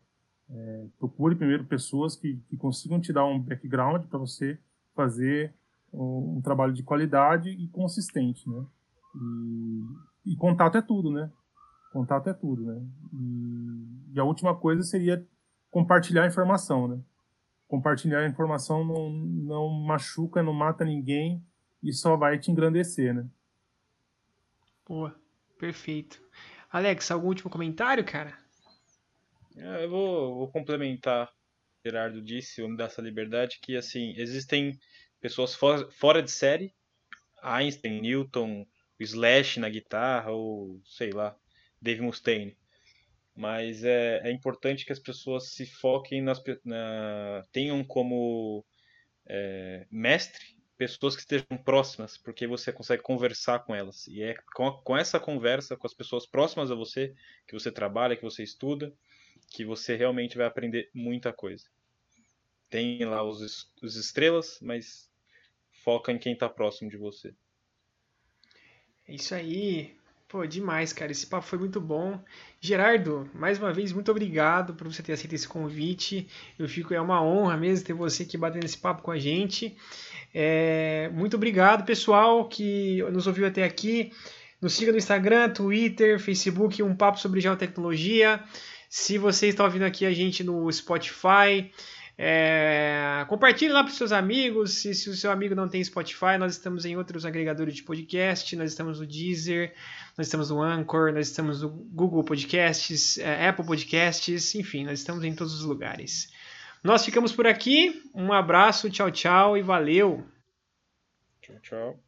É, procure primeiro pessoas que, que consigam te dar um background para você fazer um, um, trabalho de qualidade e consistente, né? E, e, contato é tudo, né? Contato é tudo, né? E, e a última coisa seria compartilhar informação, né? Compartilhar a informação não, não machuca, não mata ninguém e só vai te engrandecer, né? Boa, perfeito. Alex, algum último comentário, cara? É, eu vou, vou complementar o que o Gerardo disse, vamos dar essa liberdade, que assim, existem pessoas fora, fora de série, Einstein, Newton, o Slash na guitarra, ou sei lá, Dave Mustaine mas é, é importante que as pessoas se foquem nas na, tenham como é, mestre pessoas que estejam próximas, porque você consegue conversar com elas. E é com, com essa conversa com as pessoas próximas a você, que você trabalha, que você estuda, que você realmente vai aprender muita coisa. Tem lá os, os estrelas, mas foca em quem está próximo de você. É isso aí. Pô, demais, cara. Esse papo foi muito bom. Gerardo, mais uma vez, muito obrigado por você ter aceito esse convite. Eu fico, é uma honra mesmo ter você aqui batendo esse papo com a gente. É, muito obrigado, pessoal, que nos ouviu até aqui. Nos siga no Instagram, Twitter, Facebook, um papo sobre geotecnologia. Se você está ouvindo aqui a gente no Spotify, é, compartilhe lá para seus amigos. Se, se, o seu amigo não tem Spotify, nós estamos em outros agregadores de podcast. Nós estamos no Deezer, nós estamos no Anchor, nós estamos no Google Podcasts, é, Apple Podcasts, enfim, nós estamos em todos os lugares. Nós ficamos por aqui. Um abraço, tchau, tchau e valeu. Tchau, tchau.